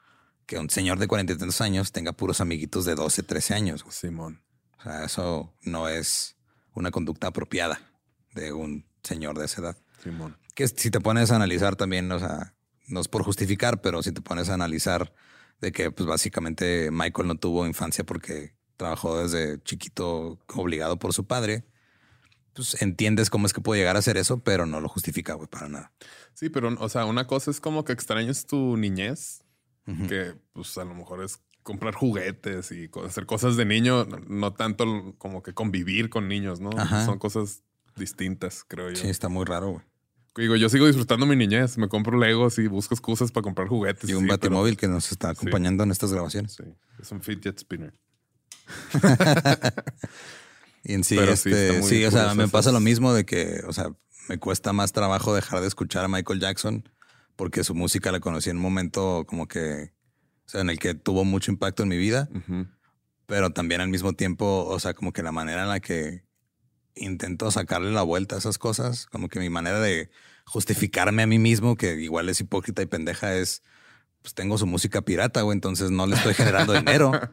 que un señor de cuarenta y tantos años tenga puros amiguitos de 12, 13 años. Simón. Sea, eso no es una conducta apropiada de un señor de esa edad Simón. que si te pones a analizar también, o sea, no es por justificar, pero si te pones a analizar de que pues básicamente Michael no tuvo infancia porque trabajó desde chiquito obligado por su padre, pues entiendes cómo es que puede llegar a hacer eso, pero no lo justifica, güey, para nada. Sí, pero, o sea, una cosa es como que extrañas tu niñez, que pues a lo mejor es comprar juguetes y hacer cosas de niño, no, tanto como que convivir con niños, ¿no? Ajá. Son cosas distintas, creo yo. Sí, está muy raro, güey. Digo, yo sigo disfrutando mi niñez, me compro Legos y busco excusas para comprar juguetes. Y un sí, pero- batimóvil que nos está acompañando en estas grabaciones. Sí, es un fidget spinner. Y en sí, Pero sí, este, muy sí, o sea, me pasa lo mismo de que, o sea, me cuesta más trabajo dejar de escuchar a Michael Jackson porque su música la conocí en un momento como que, o sea, en el que tuvo mucho impacto en mi vida, pero también al mismo tiempo, o sea, como que la manera en la que intento sacarle la vuelta a esas cosas, como que mi manera de justificarme a mí mismo, que igual es hipócrita y pendeja, es, pues tengo su música pirata, güey, entonces no le estoy generando dinero.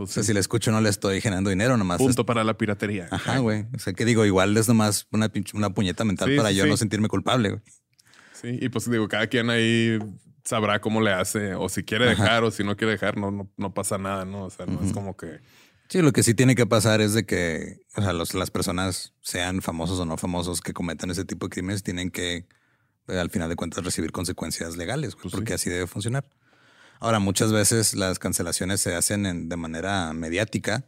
O Pues sea, sí. si la escucho no le estoy generando dinero, nomás Punto para la piratería. Ajá, güey. O sea, que digo, igual es nomás una, pinche- una puñeta mental Sí, para yo sí. no sentirme culpable, güey. Sí, y pues digo, cada quien ahí sabrá cómo le hace, o si quiere Ajá. dejar, o si no quiere dejar, no, no, no pasa nada, ¿no? O sea, no es como que. Sí, lo que sí tiene que pasar es de que, o sea, los- las personas, sean famosos o no famosos, que cometan ese tipo de crímenes, tienen que, eh, al final de cuentas, recibir consecuencias legales, Pues porque sí. así debe funcionar. Ahora, muchas veces las cancelaciones se hacen en- de manera mediática,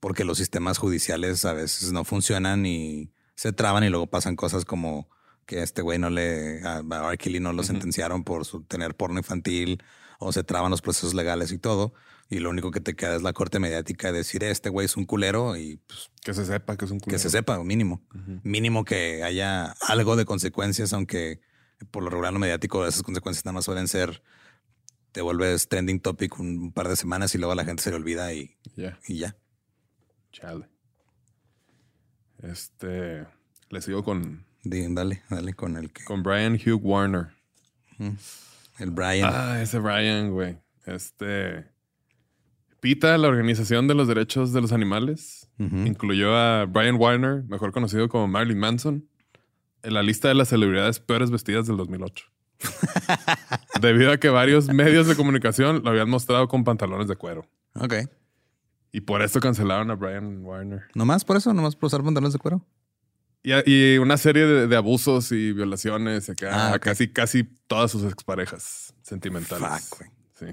porque los sistemas judiciales a veces no funcionan y se traban y luego pasan cosas como que a este güey no le, a a. Kelly no lo sentenciaron por su, tener porno infantil o se traban los procesos legales y todo. Y lo único que te queda es la corte mediática de decir, este güey es un culero y pues, Que se sepa que es un que culero. se sepa, mínimo. Mínimo que haya algo de consecuencias, aunque por lo regular lo mediático esas consecuencias nada más suelen ser, te vuelves trending topic un par de semanas y luego a la gente se le olvida y, Ya, y ya. chale. Este, le sigo con, Dale, dale con el que. con Brian Hugh Warner. El Brian. Ah, ese Brian, güey. Este. PITA, la Organización de los Derechos de los Animales, incluyó a Brian Warner, mejor conocido como Marilyn Manson, en la lista de las celebridades peores vestidas del 2008. Debido a que varios medios de comunicación lo habían mostrado con pantalones de cuero. Ok. Y por eso cancelaron a Brian Warner. ¿Nomás por eso? ¿Nomás por usar pantalones de cuero? Y, y una serie de, de abusos y violaciones acá, Ah, casi, casi todas sus exparejas sentimentales. Fuck, güey. Sí.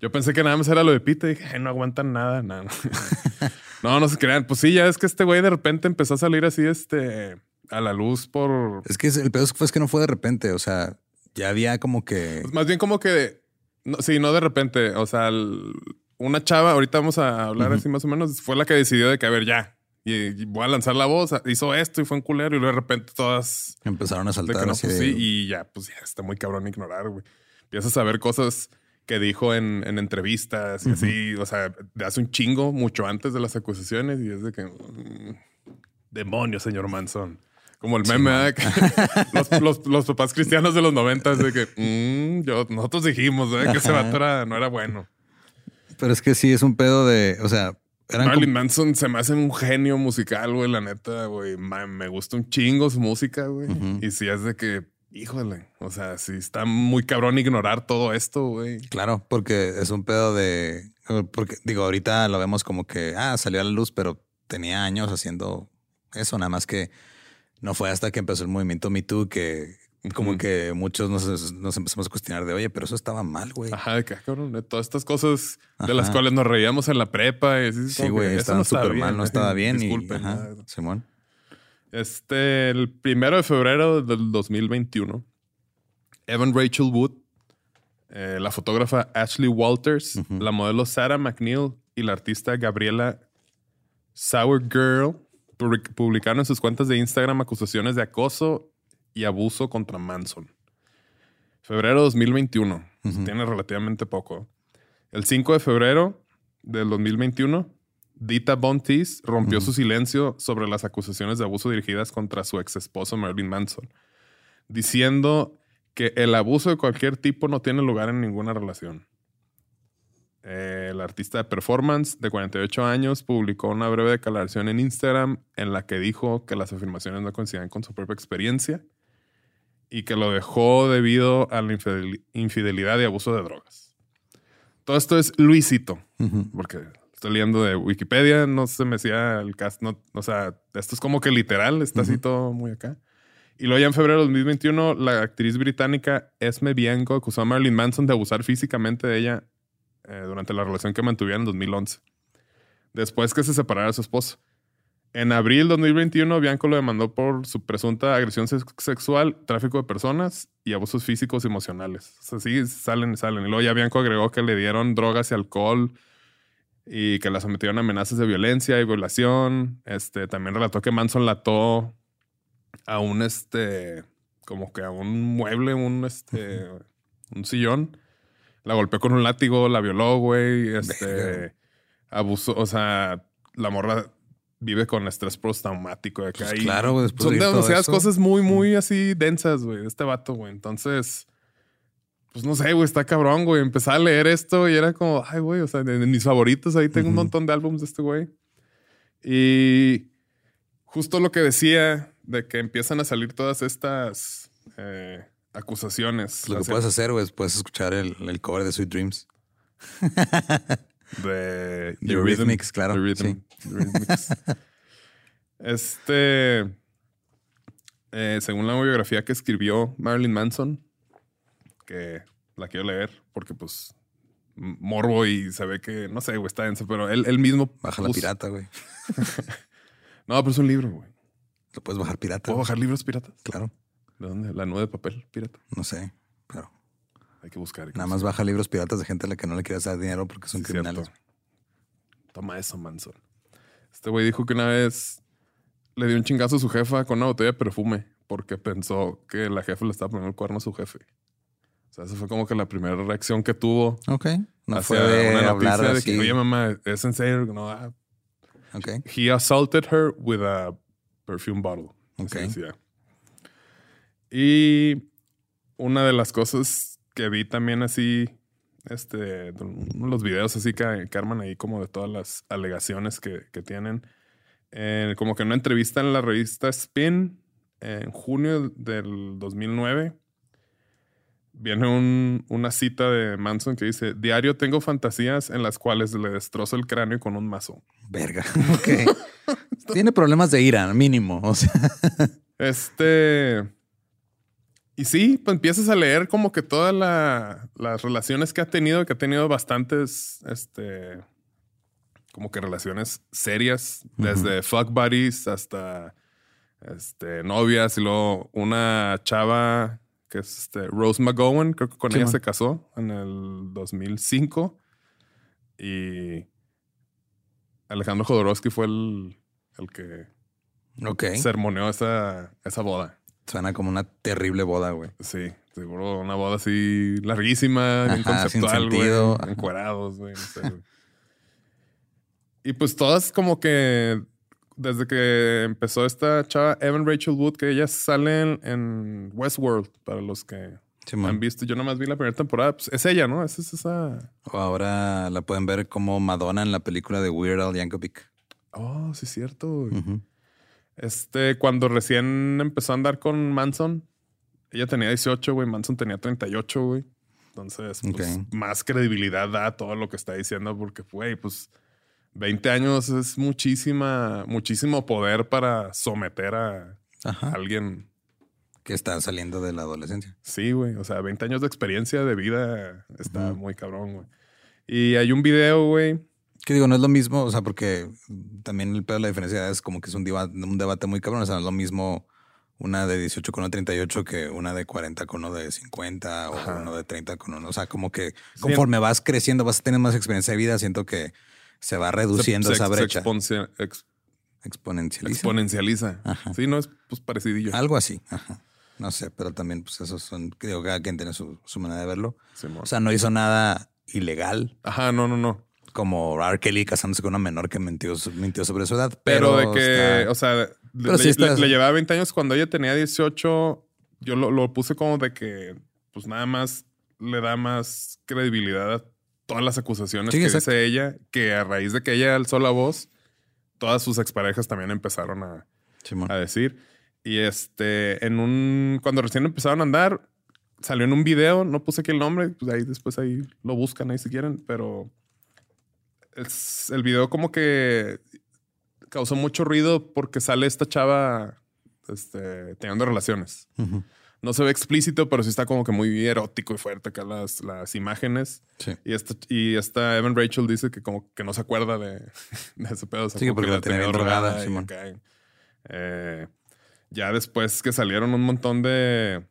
Yo pensé que nada más era lo de Pete y dije, "Ay, no aguantan nada, nada. no, no se crean. Pues sí, ya es que este güey de repente empezó a salir así, este, a la luz por. Es que el peor fue es que no fue de repente. O sea, ya había como que. pues más bien como que. No, sí, no de repente. O sea, el- una chava, ahorita vamos a hablar así más o menos, fue la que decidió de que, a ver, ya. Y, voy a lanzar la voz, hizo esto y fue un culero y luego de repente todas Empezaron a saltar que no, así pues de- sí, y ya, pues ya está muy cabrón ignorar, güey. Empiezas a ver cosas que dijo en, en entrevistas y así, o sea, hace un chingo, mucho antes de las acusaciones, y es de que. mm, Demonios, señor Manson. Como el meme. Que los, los- los papás cristianos de los noventas, de que mm, yo, nosotros dijimos ¿verdad? que ese vato era- no era bueno. Pero es que sí es un pedo de. O sea, eran Marilyn como- Manson se me hace un genio musical, güey, la neta, güey. Me gusta un chingo su música, güey. Y si es de que, híjole, o sea, si está muy cabrón ignorar todo esto, güey. Claro, porque es un pedo de. Porque digo, ahorita lo vemos como que ah, salió a la luz, pero tenía años haciendo eso, nada más que no fue hasta que empezó el movimiento Me Too que como que muchos nos, nos empezamos a cuestionar de oye, pero eso estaba mal, güey. Ajá, de que, ah, cabrón, de todas estas cosas de las cuales nos reíamos en la prepa. Y así, Sí, güey, eso estaba no está súper mal, no estaba bien. Disculpen. y, ajá. Simón. Este, el primero de febrero del 2021, Evan Rachel Wood, eh, la fotógrafa Ashley Walters, la modelo Sarah McNeil y la artista Gabriela Sour Girl public- publicaron en sus cuentas de Instagram acusaciones de acoso y abuso contra Manson. Febrero 2021, Ujú. tiene relativamente poco. El 5 de febrero del 2021, Dita Bontis rompió su silencio sobre las acusaciones de abuso dirigidas contra su ex esposo Marilyn Manson, diciendo que el abuso de cualquier tipo no tiene lugar en ninguna relación. Eh, el artista de performance de 48 años publicó una breve declaración en Instagram en la que dijo que las afirmaciones no coincidían con su propia experiencia y que lo dejó debido a la infidel- infidelidad y abuso de drogas. Todo esto es Luisito, porque estoy leyendo de Wikipedia, no se me decía el cast, no, o sea, esto es como que literal, está así todo muy acá. Y luego ya en febrero de 2021, la actriz británica Esme Bianco acusó a Marilyn Manson de abusar físicamente de ella eh, durante la relación que mantuvieron en 2011, después que se separara de su esposo. En abril de 2021, Bianco lo demandó por su presunta agresión sex- sexual, tráfico de personas y abusos físicos y emocionales. O sea, sí, salen y salen. Y luego ya Bianco agregó que le dieron drogas y alcohol y que la sometieron a amenazas de violencia y violación. Este, también relató que Manson la ató a un, este, como que a un mueble, un, este, un sillón. La golpeó con un látigo, la violó, güey. Este, abusó, o sea, la morra vive con estrés postraumático de acá. Pues claro, güey, Son de demasiadas eso. cosas muy, muy así densas, güey, de este vato, güey. Entonces, pues no sé, güey, está cabrón, güey. Empecé a leer esto y era como, ay, güey, o sea, de, de mis favoritos, ahí tengo un montón de álbumes de este güey. Y justo lo que decía de que empiezan a salir todas estas eh, acusaciones Lo que hacia- puedes hacer, güey, es puedes escuchar el, el cover de Sweet Dreams. de The Eurythmics, claro, Rhythm- The Eurythmics. este, eh, según la biografía que escribió Marilyn Manson, que la quiero leer porque pues morbo y se ve que, no sé, güey, está denso, pero él, él mismo... Baja la pirata, güey. No, pero es un libro, güey. Lo puedes bajar pirata. ¿Puedo bajar libros piratas? Claro. ¿De dónde? La nube de papel pirata. No sé. Pero Hay que buscar. hay que nada más baja libros piratas de gente a la que no le quieras dar dinero porque son Sí, criminales. cierto. Toma eso, Manson. Este güey dijo que una vez le dio un chingazo a su jefa con una botella de perfume porque pensó que la jefa le estaba poniendo el cuerno a su jefe. O sea, esa fue como que la primera reacción que tuvo Ok. No hacia fue de una hablar noticia de que, oye, mamá, es en serio. No, ah, Ok. He assaulted her with a perfume bottle. Ok. Y una de las cosas que vi también así, este, los videos así que, que arman ahí como de todas las alegaciones que, que tienen, eh, como que en una entrevista en la revista Spin en junio del 2009, viene un- una cita de Manson que dice, diario tengo fantasías en las cuales le destrozo el cráneo con un mazo. Verga. Ok. Tiene problemas de ira, mínimo. O sea, Este. Y sí, pues empiezas a leer como que todas la- las relaciones que ha tenido, que ha tenido bastantes, este, como que relaciones serias, desde fuck buddies hasta, este, novias y luego una chava que es este, Rose McGowan, creo que con Sí, ella man. se casó en el 2005 y Alejandro Jodorowsky fue el, el que ok. sermoneó esa, esa boda. Suena como una terrible boda, güey. Sí, seguro una boda así larguísima, bien Ajá, conceptual, güey. Encuerados, güey. no sé, güey. y pues todas como que desde que empezó esta chava, Evan Rachel Wood, que ellas salen en Westworld, para los que han visto. Yo nomás vi la primera temporada. Pues es ella, ¿no? Esa es esa. O ahora la pueden ver como Madonna en la película de Weird Al Yankovic. Oh, sí, es cierto. Ujú. Este, cuando recién empezó a andar con Manson, ella tenía 18, güey. Manson tenía 38, güey. Entonces, pues, más credibilidad da todo lo que está diciendo, porque, güey, pues 20 años es muchísima, muchísimo poder para someter a Ajá. alguien. Que está saliendo de la adolescencia. Sí, güey. O sea, 20 años de experiencia de vida está muy cabrón, güey. Y hay un video, güey. Que digo, no es lo mismo, o sea, porque también el pedo de la diferencia es como que es un, diva- un debate muy cabrón. O sea, no es lo mismo una de 18 con una de 38 que una de 40 con uno de 50 o Ajá. uno de 30 con uno. O sea, como que conforme vas creciendo, vas a tener más experiencia de vida, siento que se va reduciendo se- esa brecha. exponencia- ex- Exponencializa. exponencializa. Ajá. Sí, no es pues parecidillo. Algo así. Ajá. No sé, pero también, pues, esos son, que digo, cada quien tiene su, su manera de verlo. Simón. O sea, no hizo nada ilegal, Ajá, no, no, no. Como R. Kelly casándose con una menor que mintió, mintió sobre su edad. Pero, Pero, de que, está- o sea, le, le- sí está- le- le llevaba 20 años cuando ella tenía 18. Yo lo, lo puse como de que, pues nada más le da más credibilidad a todas las acusaciones Sí, que exacto. dice ella, que a raíz de que ella alzó la voz, todas sus exparejas también empezaron a, Simón. a decir. Y este, en un, cuando recién empezaron a andar, salió en un video, no puse aquí el nombre, pues ahí después ahí lo buscan ahí si quieren, pero es, el video como que causó mucho ruido porque sale esta chava este, teniendo relaciones. No se ve explícito, pero sí está como que muy erótico y fuerte acá las, las imágenes. Sí. Y esta, y esta Evan Rachel dice que como que no se acuerda de, de ese pedo. o sea, Sí, porque que la tenía drogada, Simón. eh, ya después que salieron un montón de,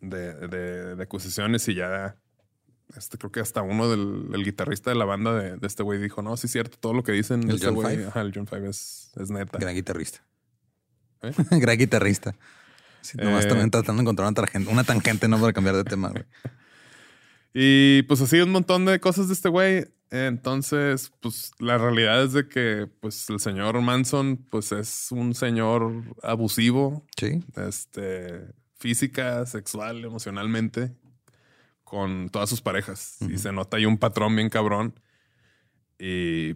de, de- de acusaciones y ya este, creo que hasta uno del el guitarrista de la banda de, de este güey dijo, no, sí es cierto, todo lo que dicen ¿El este John Five? ajá, el John Five es, es neta. Gran guitarrista. ¿Eh? Gran guitarrista. Sí, nomás Eh. también tratando de encontrar una tangente, una tangente, no para cambiar de tema. güey. Y pues así un montón de cosas de este güey. Entonces, pues la realidad es de que pues el señor Manson pues es un señor abusivo, Sí. este, física, sexual, emocionalmente, con todas sus parejas. Y Ujú. se nota ahí un patrón bien cabrón. Y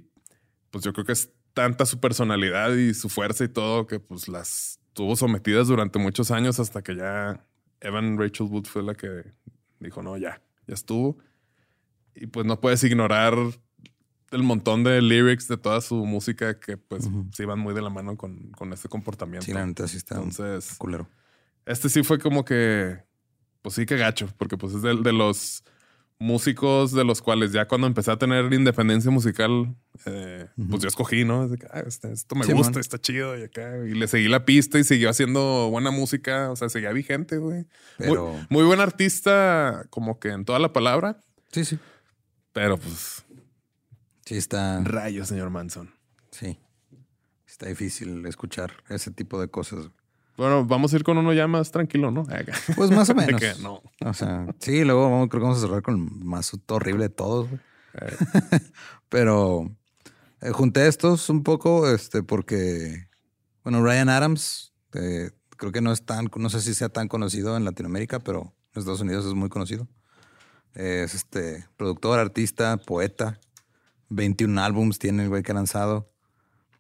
pues yo creo que es tanta su personalidad y su fuerza y todo que pues las tuvo sometidas durante muchos años hasta que ya Evan Rachel Wood fue la que dijo, no, ya, ya estuvo. Y pues no puedes ignorar el montón de lyrics de toda su música que pues Ujú. se iban muy de la mano con, con este comportamiento. Sí, la neta sí está Entonces, culero. este sí fue como que, pues sí que gacho, porque pues es de, de los músicos de los cuales ya cuando empecé a tener independencia musical, eh, pues yo escogí, ¿no? Es de que, ah, este- esto me Sí, gusta, man. está chido y acá. Y le seguí la pista y siguió haciendo buena música, o sea, seguía vigente, güey. Pero Muy, muy buen artista, como que en toda la palabra, sí, sí. pero pues Sí está. rayos, señor Manson. Sí. Está difícil escuchar ese tipo de cosas. Bueno, vamos a ir con uno ya más tranquilo, ¿no? Pues más o menos. que no. O sea, sí, luego vamos, creo que vamos a cerrar con el más horrible de todos. Eh, Pero Eh, junté estos un poco, este, porque, bueno, Ryan Adams, eh, creo que no es tan, no sé si sea tan conocido en Latinoamérica, pero en Estados Unidos es muy conocido. Es este productor, artista, poeta. 21 álbums tiene el güey que ha lanzado.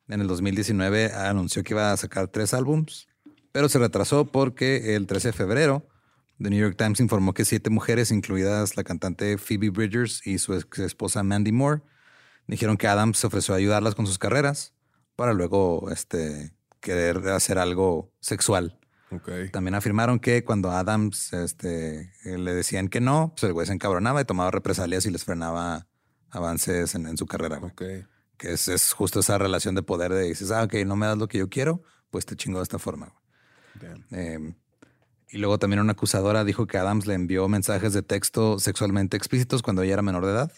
En el 2019 anunció que iba a sacar tres álbums, pero se retrasó porque el 13 de febrero The New York Times informó que siete mujeres, incluidas la cantante Phoebe Bridgers y su ex esposa Mandy Moore, dijeron que Adams se ofreció a ayudarlas con sus carreras para luego este, querer hacer algo sexual. También afirmaron que cuando Adams este, le decían que no, pues el güey se encabronaba y tomaba represalias y les frenaba avances en, su carrera. Que es, justo esa relación de poder de dices, ah, ok, no me das lo que yo quiero, pues te chingo de esta forma. Eh, y luego también una acusadora dijo que Adams le envió mensajes de texto sexualmente explícitos cuando ella era menor de edad.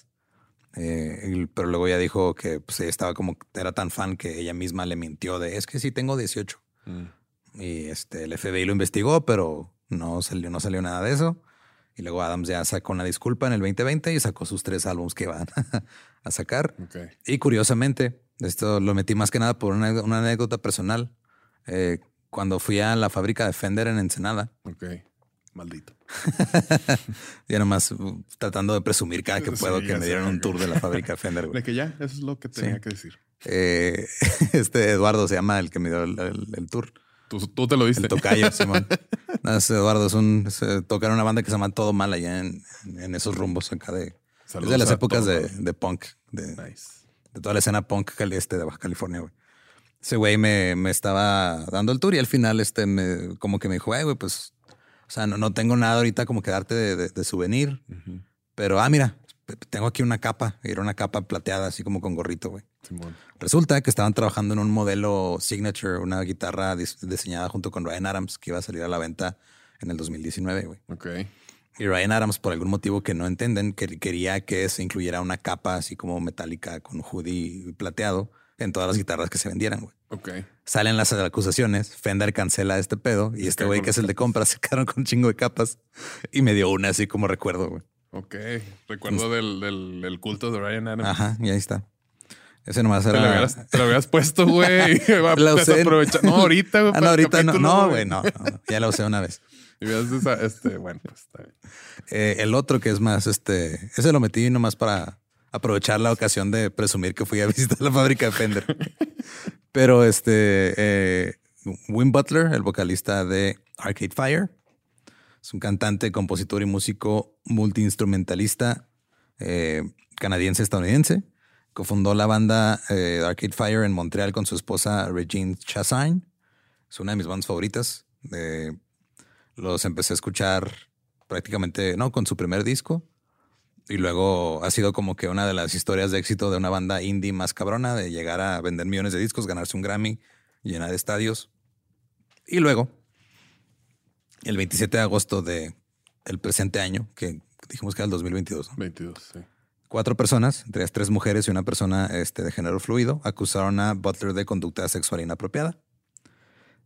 Eh, pero luego ella dijo que pues, estaba como, era tan fan que ella misma le mintió de, es que sí tengo 18. Mm. Y este, el FBI lo investigó, pero no salió, no salió nada de eso. Y luego Adams ya sacó una disculpa en el 2020 y sacó sus tres álbumes que van a sacar. Y curiosamente, esto lo metí más que nada por una, anécdota personal. Eh, cuando fui a la fábrica de Fender en Ensenada. Ok. Maldito. ya nomás uh, tratando de presumir cada que puedo que me dieron un tour de la fábrica de Fender. De que ya, eso es lo que tenía que decir. Eh, este Eduardo se llama el que me dio el, tour. Tú, te lo diste. El tocayo, Simón. no, Eduardo es un. toca en una banda que se llama Todo Mal allá en, en esos rumbos acá de. es de las épocas de, de, punk. De, nice. de toda la escena punk este de Baja California, güey ese güey me, me, estaba dando el tour y al final este me, como que me dijo, güey, pues, o sea, no, no, tengo nada ahorita como que darte de, de, souvenir, pero, ah, mira, tengo aquí una capa, era una capa plateada, así como con gorrito, güey. Resulta que estaban trabajando en un modelo Signature, una guitarra diseñada junto con Ryan Adams que iba a salir a la venta en el 2019, güey. Ok. Y Ryan Adams, por algún motivo que no entienden, quería que se incluyera una capa así como metálica con hoodie plateado en todas las guitarras que se vendieran, güey. Ok. Salen las acusaciones, Fender cancela este pedo y este güey que es el de compras se quedaron con un chingo de capas y me dio una así como recuerdo, güey. Ok. Recuerdo del, del, culto de Ryan Adams. Ajá, y ahí está. Ese nomás era. Te lo habías, puesto, güey. la usé. No, ahorita, güey. Ah, no, ahorita no. No, güey, no, Ya la usé una vez. Y esa, este, bueno, pues está bien. Eh, el otro que es más, este, ese lo metí nomás para aprovechar la ocasión de presumir que fui a visitar la fábrica de Fender. Pero este, eh, Wim Butler, el vocalista de Arcade Fire, es un cantante, compositor y músico multiinstrumentalista eh, canadiense-estadounidense. Cofundó la banda eh, Arcade Fire en Montreal con su esposa Regine Chassagne. Es una de mis bandas favoritas. los empecé a escuchar prácticamente, no, con su primer disco. Y luego ha sido como que una de las historias de éxito de una banda indie más cabrona, de llegar a vender millones de discos, ganarse un Grammy, llenar estadios. Y luego, el 27 de agosto del el presente año, que dijimos que era el 2022. 22, sí. Cuatro personas, entre tres mujeres y una persona este, de género fluido, acusaron a Butler de conducta sexual inapropiada.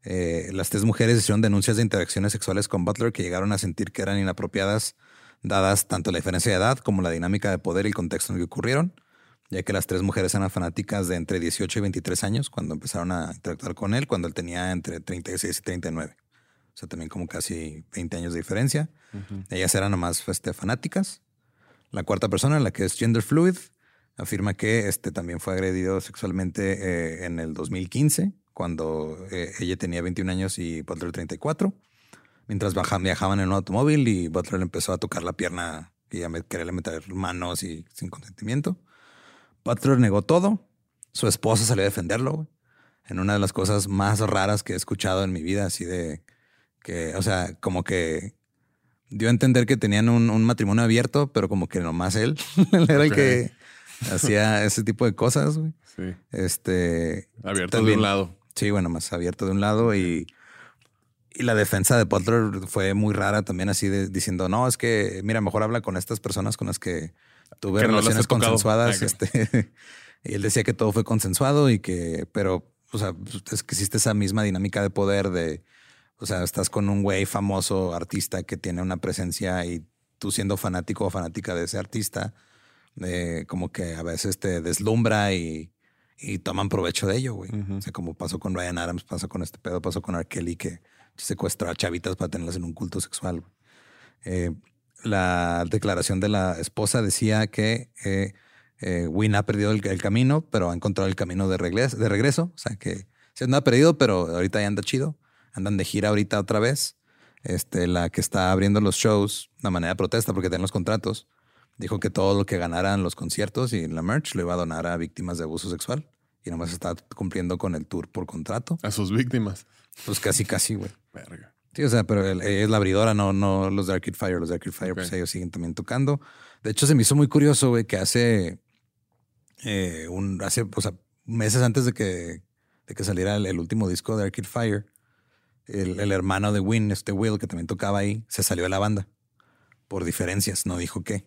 Eh, las tres mujeres hicieron denuncias de interacciones sexuales con Butler que llegaron a sentir que eran inapropiadas dadas tanto la diferencia de edad como la dinámica de poder y el contexto en el que ocurrieron, ya que las tres mujeres eran fanáticas de entre 18 y 23 años cuando empezaron a interactuar con él, cuando él tenía entre 36 y 39. O sea, también como casi 20 años de diferencia. Ellas eran nomás este, fanáticas. La cuarta persona, la que es gender fluid, afirma que este también fue agredido sexualmente eh, en el 2015, cuando eh, ella tenía 21 años y Butler 34 mientras viajaban en un automóvil y Butler le empezó a tocar la pierna y a quererle meter manos y sin consentimiento. Butler negó todo. Su esposa salió a defenderlo en una de las cosas más raras que he escuchado en mi vida, así de que, o sea, como que dio a entender que tenían un, matrimonio abierto, pero como que nomás él era el que hacía ese tipo de cosas. Sí. Este. Abierto de un lado. Sí, bueno, más abierto de un lado y y la defensa de Butler fue muy rara también, así de, diciendo, no, es que, mira, mejor habla con estas personas con las que tuve relaciones consensuadas. Este, y él decía que todo fue consensuado y que, pero, o sea, es que existe esa misma dinámica de poder de, o sea, estás con un güey famoso, artista que tiene una presencia y tú siendo fanático o fanática de ese artista, como que a veces te deslumbra y, y toman provecho de ello, güey. O sea, como pasó con Ryan Adams, pasó con este pedo, pasó con R. Kelly que secuestra a chavitas para tenerlas en un culto sexual. Eh, la declaración de la esposa decía que eh, eh, Win ha perdido el, camino, pero ha encontrado el camino de regreso, de regreso. O sea que se ha perdido, pero ahorita ya anda chido. Andan de gira ahorita otra vez. Este, la que está abriendo los shows, de manera de protesta porque tienen los contratos, dijo que todo lo que ganaran los conciertos y la merch lo iba a donar a víctimas de abuso sexual. Y nomás está cumpliendo con el tour por contrato. A sus víctimas. Pues casi, casi, güey. Verga. Sí, o sea, pero es la abridora, no, no los de Arcade Fire. Los de Arcade Fire, pues ellos siguen también tocando. De hecho, se me hizo muy curioso, güey, que hace eh, un, hace, o sea, meses antes de que, de que saliera el, último disco de Arcade Fire, el, el, hermano de Win, este Will, que también tocaba ahí, se salió de la banda por diferencias, no dijo qué.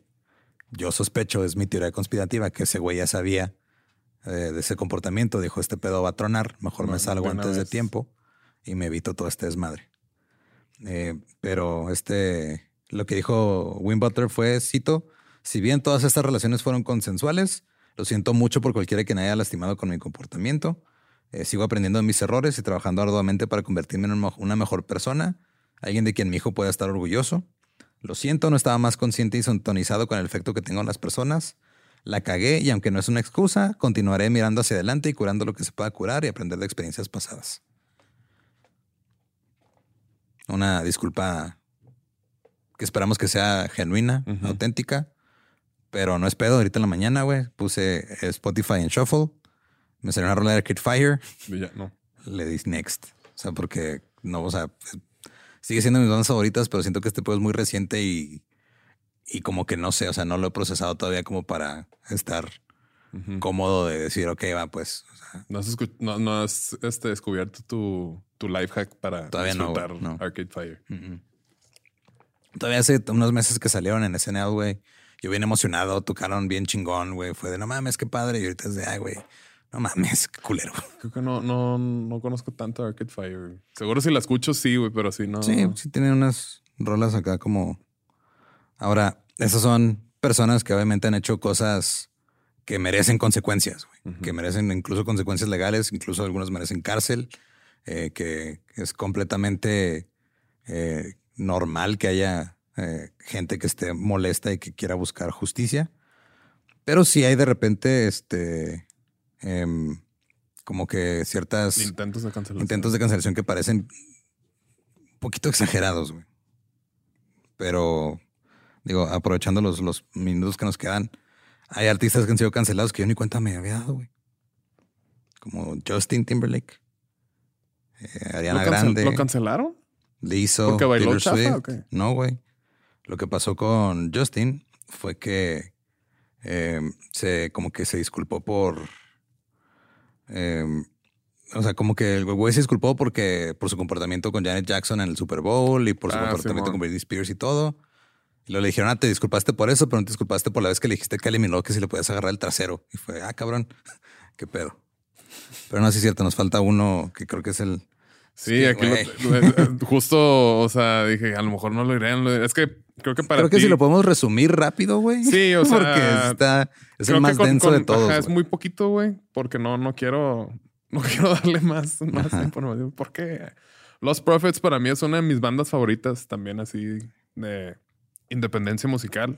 Yo sospecho, es mi teoría conspirativa, que ese güey ya sabía eh, de ese comportamiento. Dijo, este pedo va a tronar, mejor me salgo antes de tiempo y me evito todo este desmadre. Eh, pero este, lo que dijo Win Butler fue, cito, si bien todas estas relaciones fueron consensuales, lo siento mucho por cualquiera que me haya lastimado con mi comportamiento. Eh, sigo aprendiendo de mis errores y trabajando arduamente para convertirme en una mejor persona, alguien de quien mi hijo pueda estar orgulloso. Lo siento, no estaba más consciente y sintonizado con el efecto que tengo en las personas. La cagué y aunque no es una excusa, continuaré mirando hacia adelante y curando lo que se pueda curar y aprender de experiencias pasadas. Una disculpa que esperamos que sea genuina, auténtica, pero no es pedo. Ahorita en la mañana, güey, puse Spotify en Shuffle, me salió una rola de Arcade Fire. no. Le di next. O sea, porque no, o sea, sigue siendo mis bandas favoritas, pero siento que este pedo es muy reciente y, y como que no sé, o sea, no lo he procesado todavía como para estar cómodo de decir, ok, va, pues. no has, no, has este, descubierto tu, tu life hack para todavía disfrutar Arcade Fire. Todavía hace unos meses que salieron en SNL, güey. Yo bien emocionado, tocaron bien chingón, güey. Fue de no mames, qué padre. Y ahorita es de, ay, güey, no mames, qué culero. Creo que no, no, no conozco tanto Arcade Fire. Seguro si la escucho, sí, güey, pero si no. Sí, sí tienen unas rolas acá como. Ahora, esas son personas que obviamente han hecho cosas que merecen consecuencias, güey. que merecen incluso consecuencias legales, incluso algunos merecen cárcel, eh, que es completamente eh, normal que haya eh, gente que esté molesta y que quiera buscar justicia. Pero sí hay de repente este Em, como que ciertas intentos de cancelación. Intentos de cancelación que parecen un poquito exagerados, güey. Pero, digo, aprovechando los, los minutos que nos quedan, hay artistas que han sido cancelados que yo ni cuenta me había dado, güey. Como Justin Timberlake, eh, Ariana Grande. ¿Lo cancelaron? Le hizo ¿Porque bailó chafa, No, güey. Lo que pasó con Justin fue que em, se como que se disculpó por Em, o sea, como que el güey se disculpó porque por su comportamiento con Janet Jackson en el Super Bowl y por su ah, comportamiento con Britney Spears y todo. Y luego le dijeron, ah, te disculpaste por eso, pero no te disculpaste por la vez que le dijiste que eliminó que si le podías agarrar el trasero. Y fue, ah, cabrón, qué pedo. Pero no, es cierto, nos falta uno que creo que es el. Sí, aquí justo, o sea, dije, a lo mejor no lo irían. Es que creo que para Creo que si lo podemos resumir rápido, güey. Sí, o sea. Porque está, es el más denso de todos. es muy poquito, güey, porque no, no quiero, no quiero darle más, más información. Porque Los Prophets para mí es una de mis bandas favoritas también así de independencia musical.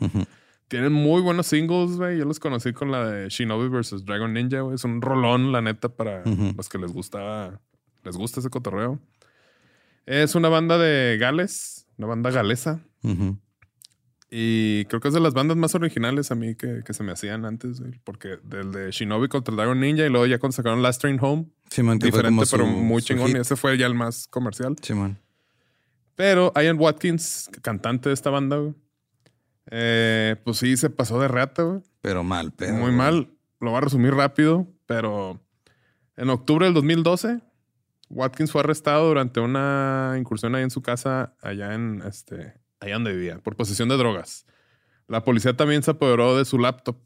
Tienen muy buenos singles, güey. Yo los conocí con la de Shinobi vs. Dragon Ninja, güey. Es un rolón, la neta, para los que les gustaba, les gusta ese cotorreo. Es una banda de Gales, una banda galesa. Y creo que es de las bandas más originales a mí que, se me hacían antes, porque del de Shinobi contra Dragon Ninja y luego ya cuando sacaron Last Train Home, diferente pero muy chingón y ese fue ya el más comercial. Pero Ian Watkins, cantante de esta banda, eh, pues sí se pasó de rata, güey. Pero mal, pero. Muy mal. Lo voy a resumir rápido, pero en octubre del 2012, Watkins fue arrestado durante una incursión ahí en su casa, allá en este, allá donde vivía, por posesión de drogas. La policía también se apoderó de su laptop,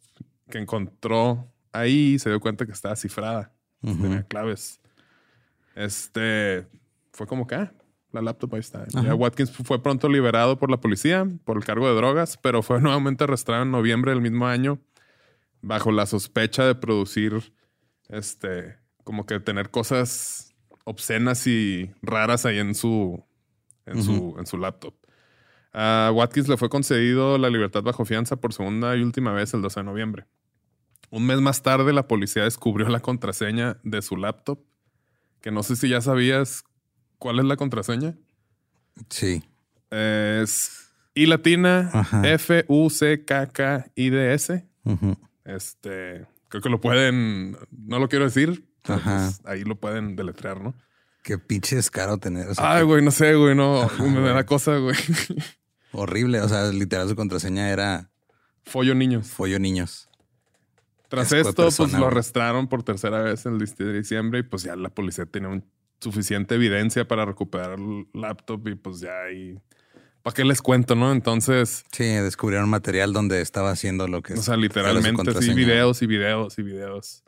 que encontró ahí y se dio cuenta que estaba cifrada. Tenía claves. Este fue como que ah, la laptop ahí está. Ya Watkins fue pronto liberado por la policía por el cargo de drogas, pero fue nuevamente arrestado en noviembre del mismo año bajo la sospecha de producir este, como que tener cosas obscenas y raras ahí en su, en su, en su laptop. A Watkins le fue concedido la libertad bajo fianza por segunda y última vez el 12 de noviembre. Un mes más tarde, la policía descubrió la contraseña de su laptop, que no sé si ya sabías cuál es la contraseña. Sí. Es I latina Ajá. F U C K K I D S. Este, creo que lo pueden, no lo quiero decir, Ajá. ahí lo pueden deletrear, ¿no? Qué pinche descaro tener. o sea, Ay, güey, no sé, güey, no, me güey. da cosa, güey. horrible. O sea, literal su contraseña era Follo niños. follo niños. Tras esto, pues lo arrestaron por tercera vez el 17 de diciembre y pues ya la policía tenía un- suficiente evidencia para recuperar el laptop y pues ya ahí... ¿Para qué les cuento, no? Entonces, Sí, descubrieron material donde estaba haciendo lo que o sea, literalmente sí, videos y videos y videos.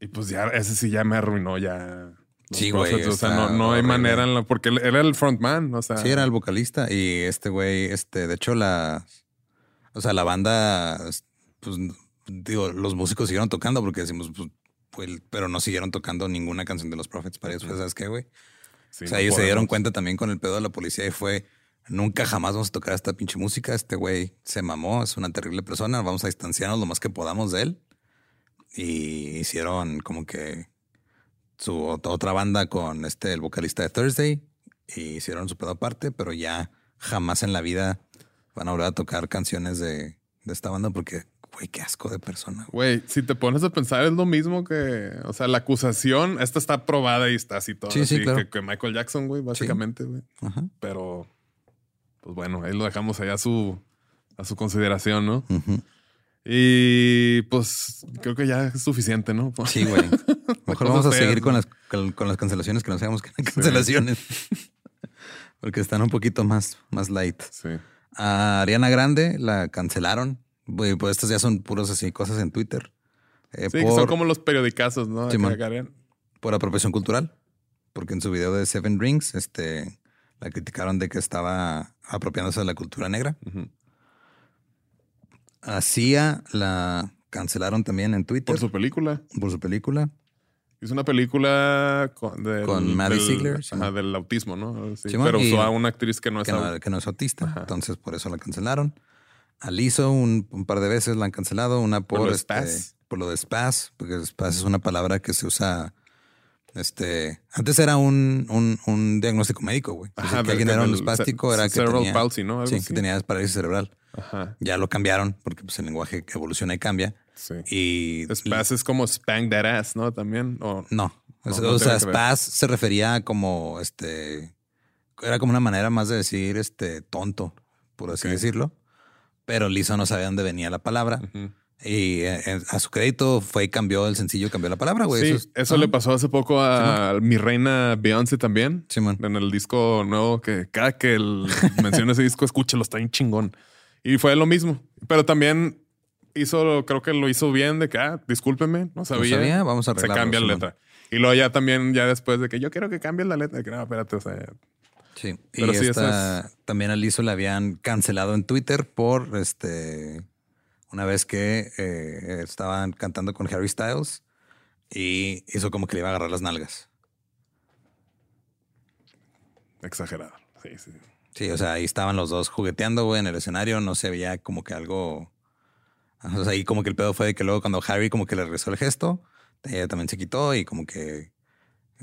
Y pues ya, ese sí ya me arruinó ya. Sí, güey. O sea, no, no hay manera en la... Porque él era el frontman, o sea... Sí, era el vocalista y este güey, este, de hecho la, o sea, la banda, pues, digo, los músicos siguieron tocando porque decimos, pues, pues, pero no siguieron tocando ninguna canción de los Prophets para ellos. ¿Sabes qué, güey? sí, o sea, no ellos se dieron cuenta también con el pedo de la policía y fue, nunca jamás vamos a tocar esta pinche música. Este güey se mamó, es una terrible persona, vamos a distanciarnos lo más que podamos de él. Y hicieron como que su ot- otra banda con este, el vocalista de Thursday, y hicieron su pedo aparte, pero ya jamás en la vida van a volver a tocar canciones de, de esta banda porque, güey, qué asco de persona. güey. Si te pones a pensar, es lo mismo que, o sea, la acusación, esta está probada y está así todo, Sí, sí, así claro. que, que Michael Jackson, güey, básicamente, güey. Ajá. Pero, pues bueno, ahí lo dejamos allá a su, a su consideración, ¿no? Ujú. Y pues creo que ya es suficiente, ¿no? Sí, güey. Mejor vamos a feas, seguir con las, con, con las cancelaciones que no sabemos que eran cancelaciones. Porque están un poquito más, más light. Sí. A Ariana Grande la cancelaron. Pues estas ya son puros así cosas en Twitter. Eh, Sí, que son como los periodicazos, ¿no? Karen. por apropiación cultural. Porque en su video de Seven Rings, este, la criticaron de que estaba apropiándose de la cultura negra. A Sia la cancelaron también en Twitter Por su película. por su película. Es una película con, del, Con Maddie Ziegler, ajá, Simón. del autismo, ¿no? Sí, pero usó a una actriz que no es que no, que no es autista. Ajá. Entonces, por eso la cancelaron. A Lizzo un, un par de veces la han cancelado. Una por, Por lo de este, por lo de spaz, porque spaz es una palabra que se usa. Este antes era un, un, un diagnóstico médico, güey. Ajá, que alguien era un espástico, era que cerebral tenía, palsy, ¿no? Sí, así. que tenía parálisis cerebral. Ajá. Ya lo cambiaron porque pues, el lenguaje evoluciona y cambia. Sí. Y Spaz es como spank that ass, ¿no? También. O, no, No, o sea, no o spaz se refería a como este era como una manera más de decir este tonto, por así decirlo. Pero Lizzo no sabía dónde venía la palabra. Ujú. Y eh, a su crédito fue y cambió el sencillo, cambió la palabra, güey. Sí, Eso, eso, es- le pasó hace poco a mi reina Beyoncé también. Simón. En el disco nuevo que cada que él menciona ese disco, escúchalo, está bien chingón. Y fue lo mismo. Pero también hizo, creo que lo hizo bien de que, ah, discúlpeme, no sabía. sabía, vamos a Se arreglarlo, cambia la letra. Y luego ya también, ya después de que yo quiero que cambies la letra, de que no, espérate, o sea, Sí. Pero y sí, esta, también a Lizzo le habían cancelado en Twitter por este una vez que eh, estaban cantando con Harry Styles y hizo como que le iba a agarrar las nalgas. exagerado. Sí, sí. Sí, o sea, ahí estaban los dos jugueteando, güey, en el escenario. No se veía como que algo. O sea, ahí como que el pedo fue de que luego cuando Harry como que le regresó el gesto, ella también se quitó y como que.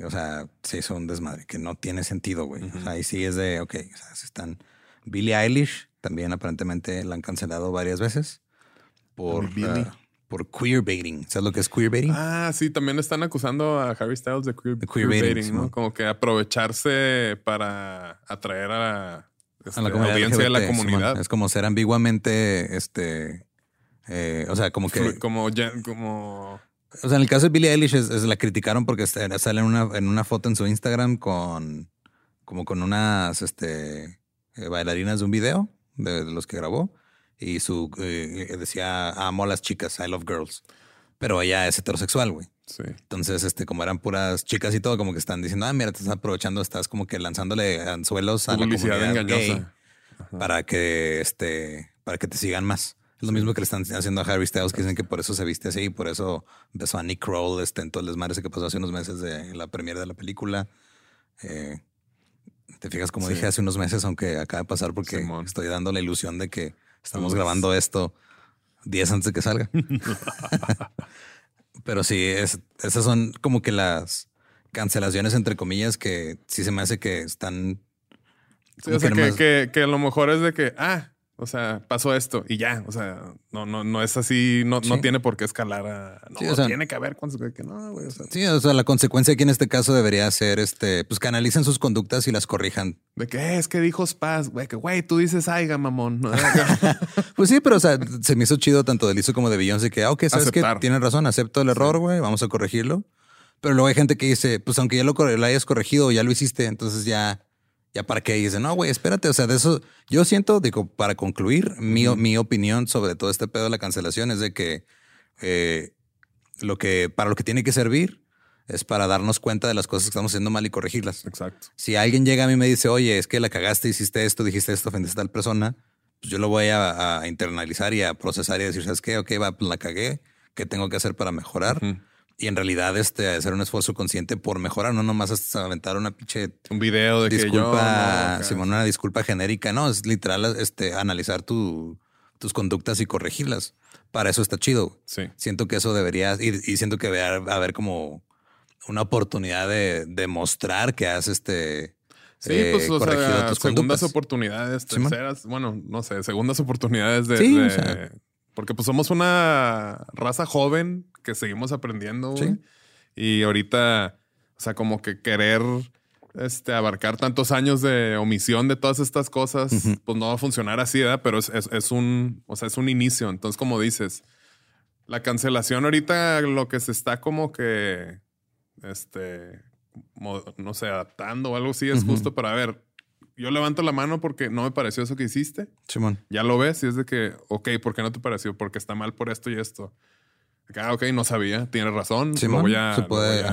O sea, se hizo un desmadre que no tiene sentido, güey. O sea, ahí sí es de, ok, o sea, se están. Billie Eilish también aparentemente la han cancelado varias veces por, ah, por queerbaiting. ¿Sabes lo que es queerbaiting? Ah, sí, también están acusando a Harry Styles de queer, queerbaiting, ¿no? Como que aprovecharse para atraer a la, este, a la comunidad audiencia de la comunidad. Es como ser ambiguamente, este, eh, o sea, como que... Como, ya- como O sea, en el caso de Billie Eilish es, es- la criticaron porque sale en una, en una foto en su Instagram con como con unas este eh, bailarinas de un video de, de los que grabó y su eh, decía amo a las chicas, I love girls. Pero ella es heterosexual, güey. sí. Entonces, este, como eran puras chicas y todo, como que están diciendo, ah, mira, te estás aprovechando, estás como que lanzándole anzuelos a la publicidad comunidad engañosa. gay para que este, para que te sigan más. Es Lo mismo que le están haciendo a Harry Styles, que dicen que por eso se viste así y por eso besó a Nick Kroll este, en todo el desmadre que pasó hace unos meses de la premiere de la película. Eh, te fijas, como dije hace unos meses, aunque acaba de pasar porque estoy dando la ilusión de que estamos grabando esto días antes de que salga. Pero sí, es, esas son como que las cancelaciones, entre comillas, que sí se me hace que están... o sea, que, que, a lo mejor es de que, ah, o sea, pasó esto y ya. O sea, no, no, no es así, no, no tiene por qué escalar a. No, tiene que haber consecuencias. Que no, güey. sí, o sea, la consecuencia aquí en este caso debería ser este, pues que analicen sus conductas y las corrijan. De que es que dijo Spaz, güey, que güey, tú dices aiga, mamón. pues sí, pero o sea, se me hizo chido tanto de Lizo como de Beyoncé que, ah, ok, sabes que tienen razón, acepto el error, güey, vamos a corregirlo. Pero luego hay gente que dice, pues aunque ya lo, lo hayas corregido, ya lo hiciste, entonces ya ya para qué dice, no, güey, espérate. O sea, de eso yo siento, digo, para concluir, mi, mi opinión sobre todo este pedo de la cancelación es de que eh, lo que para lo que tiene que servir es para darnos cuenta de las cosas que estamos haciendo mal y corregirlas. Exacto. Si alguien llega a mí y me dice, oye, es que la cagaste, hiciste esto, dijiste esto, ofendiste a tal persona, pues yo lo voy a, internalizar y a procesar y a decir, ¿sabes qué? Ok, va, pues la cagué. ¿Qué tengo que hacer para mejorar? Y en realidad este hacer un esfuerzo consciente por mejorar, no nomás hasta aventar una pinche un video de disculpa, que yo, una disculpa genérica, no, es literal este analizar tu, tus conductas y corregirlas. Para eso está chido. Sí. Siento que eso debería y, y siento que debe haber como una oportunidad de, demostrar que has este Sí, pues, eh, o sea, segundas oportunidades, terceras, bueno, no sé, segundas oportunidades de, porque pues somos una raza joven que seguimos aprendiendo. Y ahorita, o sea, como que querer este, abarcar tantos años de omisión de todas estas cosas, pues no va a funcionar así, ¿verdad? Pero es, es, un, o sea, es un inicio. Entonces, como dices, la cancelación ahorita lo que se está como que, este, no sé, adaptando o algo así es justo para ver, yo levanto la mano porque no me pareció eso que hiciste. Simón. Ya lo ves y es de que, ok, ¿por qué no te pareció? Porque está mal por esto y esto. Ah, ok, no sabía, tienes razón. Simón, voy a, se puede,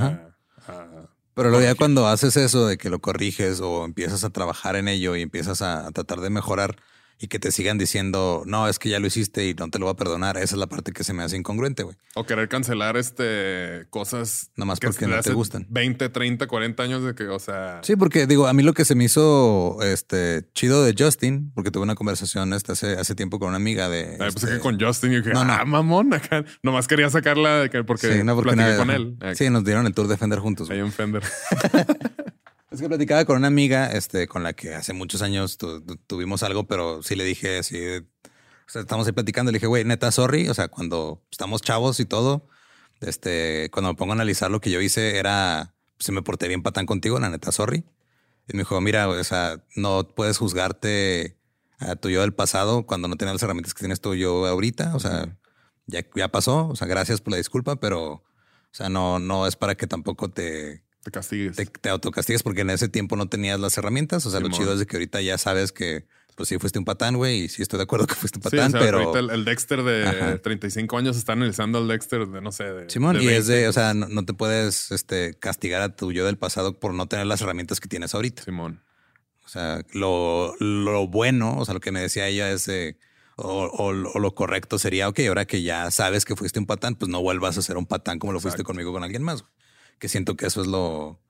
Pero luego ya cuando haces eso de que lo corriges o empiezas a trabajar en ello y empiezas a tratar de mejorar, y que te sigan diciendo, no, es que ya lo hiciste y no te lo va a perdonar. Esa es la parte que se me hace incongruente, güey. O querer cancelar este cosas. Nomás porque no te gustan. 20, 30, 40 años de que, o sea. Sí, porque digo, a mí lo que se me hizo este chido de Justin, porque tuve una conversación este, hace, hace tiempo con una amiga de. Ay, pues que con Justin, yo dije, no, no. ah, mamón, acá. Nomás quería sacarla porque, sí, no, porque con él. Sí, nos dieron el tour de Fender juntos. Hay un Fender. Es que platicaba con una amiga este, con la que hace muchos años tuvimos algo, pero sí le dije así, o sea, estamos ahí platicando, le dije, güey, neta, sorry, o sea, cuando estamos chavos y todo, este, cuando me pongo a analizar lo que yo hice era, se me porté bien patán contigo, la neta, sorry. Y me dijo, mira, o sea, no puedes juzgarte a tu yo del pasado cuando no tienes las herramientas que tienes tú yo ahorita, o sea, ya, ya pasó, o sea, gracias por la disculpa, pero, o sea, no, no es para que tampoco te te castigues. Te, autocastigues porque en ese tiempo no tenías las herramientas. O sea, lo chido es de que ahorita ya sabes que, pues sí, fuiste un patán, güey. Y sí, estoy de acuerdo que fuiste un patán, sí, o sea, pero. El, Dexter de 35 años está analizando al Dexter de, no sé, de. Simón, y es de, o sea, no, te puedes este, castigar a tu yo del pasado por no tener las herramientas que tienes ahorita. Simón. O sea, lo, lo bueno, o sea, lo que me decía ella es de. O, o, lo correcto sería, ok, ahora que ya sabes que fuiste un patán, pues no vuelvas a ser un patán como lo fuiste conmigo con alguien más que siento que eso es lo,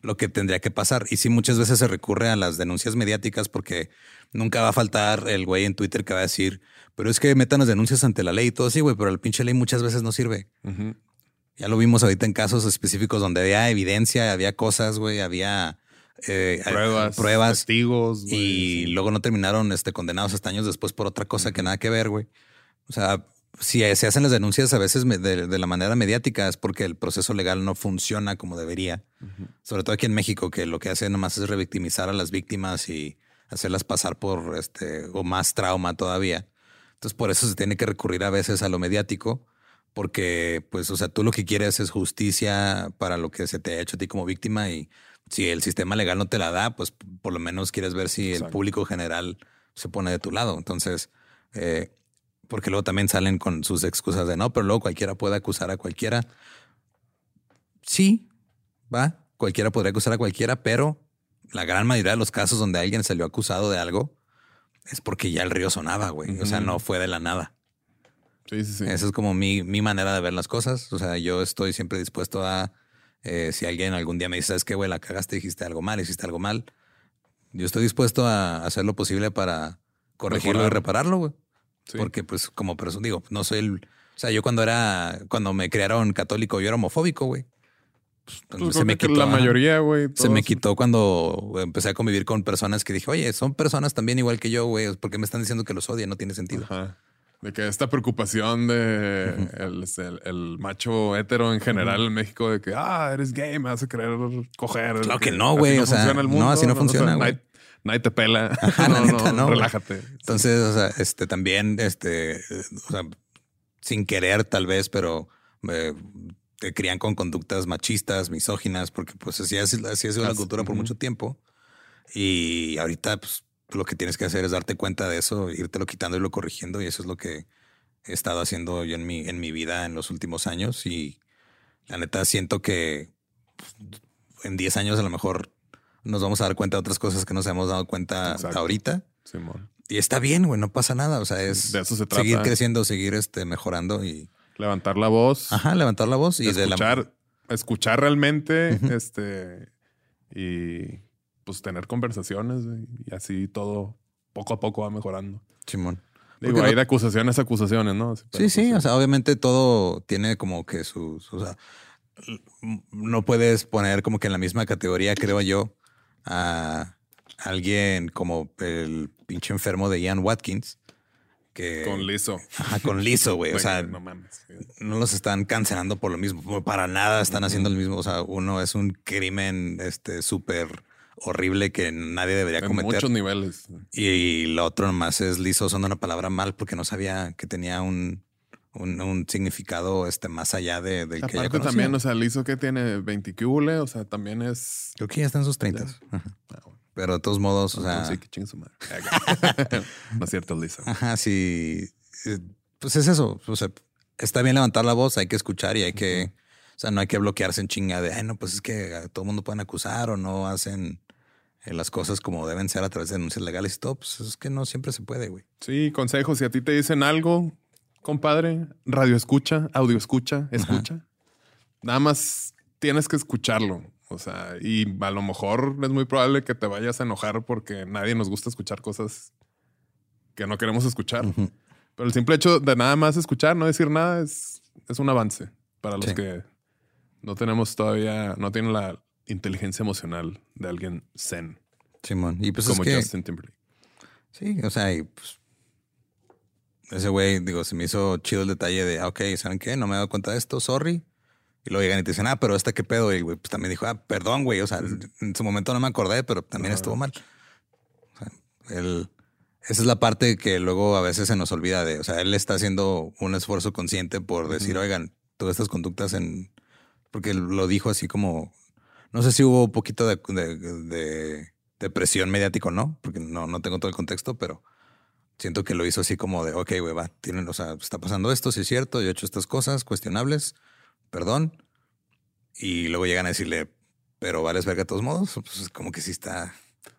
lo que tendría que pasar. Y sí, muchas veces se recurre a las denuncias mediáticas porque nunca va a faltar el güey en Twitter que va a decir, pero es que metan las denuncias ante la ley y todo así, güey, pero el pinche ley muchas veces no sirve. Ya lo vimos ahorita en casos específicos donde había evidencia, había cosas, güey, había eh, pruebas, pruebas testigos. y luego no terminaron este, condenados hasta años después por otra cosa que nada que ver, güey. O sea, si se hacen las denuncias a veces de, la manera mediática es porque el proceso legal no funciona como debería. Sobre todo aquí en México, que lo que hace nomás es revictimizar a las víctimas y hacerlas pasar por este o más trauma todavía. Entonces, por eso se tiene que recurrir a veces a lo mediático, porque, pues, o sea, tú lo que quieres es justicia para lo que se te ha hecho a ti como víctima y si el sistema legal no te la da, pues por lo menos quieres ver si el público general se pone de tu lado. Entonces, eh, porque luego también salen con sus excusas de no, pero luego cualquiera puede acusar a cualquiera. Sí, va, cualquiera podría acusar a cualquiera, pero la gran mayoría de los casos donde alguien salió acusado de algo es porque ya el río sonaba, güey. O sea, no fue de la nada. Sí, sí, sí. Esa es como mi, mi manera de ver las cosas. O sea, yo estoy siempre dispuesto a, eh, si alguien algún día me dice, ¿sabes qué, güey? La cagaste, dijiste algo mal, hiciste algo mal. Yo estoy dispuesto a hacer lo posible para corregirlo Mejorar. y repararlo, güey. Sí. Porque pues como persona, digo, no soy el... O sea, yo cuando era, cuando me crearon católico, yo era homofóbico, güey. Pues, Pues se me quitó. la mayoría, güey. Se me quitó cuando empecé a convivir con personas que dije, oye, son personas también igual que yo, güey. ¿Por qué me están diciendo que los odia? No tiene sentido. Ajá. De que esta preocupación de el, el- el macho hetero en general en México de que, ah, eres gay, me vas a querer coger. Claro que no, güey, o sea, funciona el no, así no o sea, funciona, güey. nadie, nadie te pela. Ajá, la neta, no, güey. Relájate. Entonces, o sea, este también, este, o sea, sin querer tal vez, pero eh, te crían con conductas machistas, misóginas, porque pues así, es- así ha sido la Así, cultura por mucho tiempo. Y ahorita, pues, lo que tienes que hacer es darte cuenta de eso, irte quitando y lo corrigiendo. Y eso es lo que he estado haciendo yo en mi, en mi vida en los últimos años. Y la neta siento que pues, en 10 años a lo mejor nos vamos a dar cuenta de otras cosas que nos hemos dado cuenta Exacto. ahorita. Simón. Y está bien, güey, no pasa nada. O sea, es De eso se seguir creciendo, seguir este, mejorando y Levantar la voz. ajá, levantar la voz y de la escuchar, escuchar realmente, este, y pues tener conversaciones güey, y así todo poco a poco va mejorando. Simón. Digo, hay no- de acusaciones a acusaciones, ¿no? Sí, sí, pues, o sea, obviamente todo tiene como que sus, o sea, no puedes poner como que en la misma categoría, creo yo, a alguien como el pinche enfermo de Ian Watkins, que Con liso. Ajá, con liso, güey. O sea, no mames. no los están cancelando por lo mismo, para nada están haciendo el mismo. O sea, uno es un crimen este súper horrible que nadie debería En cometer. muchos niveles. Y lo otro nomás es liso usando una palabra mal porque no sabía que tenía un, un, un significado este más allá de, del que ya Aparte también, o sea, liso que tiene 20 cubule, o sea, también es... Creo que ya está en sus 30. Ah, bueno. Pero de todos modos, o sea, sí, que chingue su madre. no es cierto, liso. ajá, sí. eh, Pues es eso. O sea, está bien levantar la voz, hay que escuchar y hay que, o sea, no hay que bloquearse en chinga de, ay, no, pues es que a todo el mundo pueden acusar o no hacen eh, las cosas como deben ser a través de denuncias legales y todo. Pues es que no siempre se puede, güey. Sí, consejos. Si a ti te dicen algo, compadre, radio escucha, audio escucha, escucha. Nada más tienes que escucharlo. O sea, y a lo mejor es muy probable que te vayas a enojar porque nadie nos gusta escuchar cosas que no queremos escuchar. Pero el simple hecho de nada más escuchar, no decir nada, es, es un avance para los Sí. que no tenemos todavía, no tienen la inteligencia emocional de alguien zen, Simón. Y pues como es que, Justin Timberlake. Sí, o sea, y pues. Ese güey, digo, se me hizo chido el detalle de, ah, ok, ¿saben qué? No me he dado cuenta de esto, sorry. Y luego llegan y te dicen, ah, pero esta qué pedo. Y el güey, pues también dijo, ah, perdón, güey. O sea, en su momento no me acordé, pero también estuvo mal. O sea, él, esa es la parte que luego a veces se nos olvida de. O sea, él está haciendo un esfuerzo consciente por decir, oigan, todas estas conductas en. Porque lo dijo así como. No sé si hubo un poquito de, de, de- de presión mediática o no, porque no, no tengo todo el contexto, pero siento que lo hizo así como de, ok, güey, va, tienen, o sea, está pasando esto, sí es cierto, yo he hecho estas cosas cuestionables, perdón. Y luego llegan a decirle, pero vales verga de todos modos, pues es como que sí está.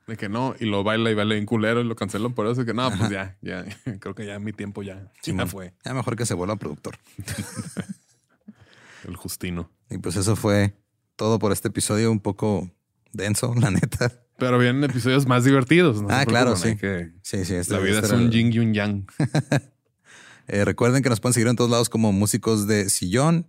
De que no, y lo baila y baila bien culero y lo cancelan por eso. Que no, Ajá. pues ya, ya, creo que ya mi tiempo ya, ya Simón. fue. Ya mejor que se vuelva productor. El Justino. Y pues eso fue todo por este episodio, un poco denso, la neta. Pero vienen episodios más divertidos. no Ah, claro, sí. que- Sí, sí. este- la vida este es un yin y un yang. Eh, recuerden que nos pueden seguir en todos lados como músicos de sillón.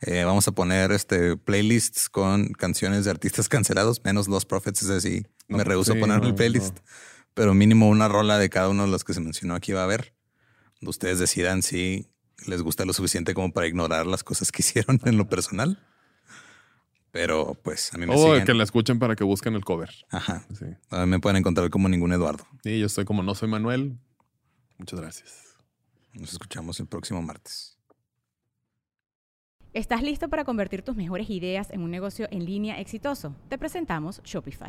Eh, vamos a poner este playlists con canciones de artistas cancelados, menos los Prophets, es decir, No, me rehuso sí, a poner no, el playlist. no. Pero mínimo una rola de cada uno de los que se mencionó aquí va a haber. Ustedes decidan si les gusta lo suficiente como para ignorar las cosas que hicieron en lo personal. Pero pues a mí me O siguen. que la escuchen para que busquen el cover. Ajá. Sí. A mí me pueden encontrar como ningún Eduardo. Y yo estoy como no soy Manuel. Muchas gracias. Nos escuchamos el próximo martes. ¿Estás listo para convertir tus mejores ideas en un negocio en línea exitoso? Te presentamos Shopify.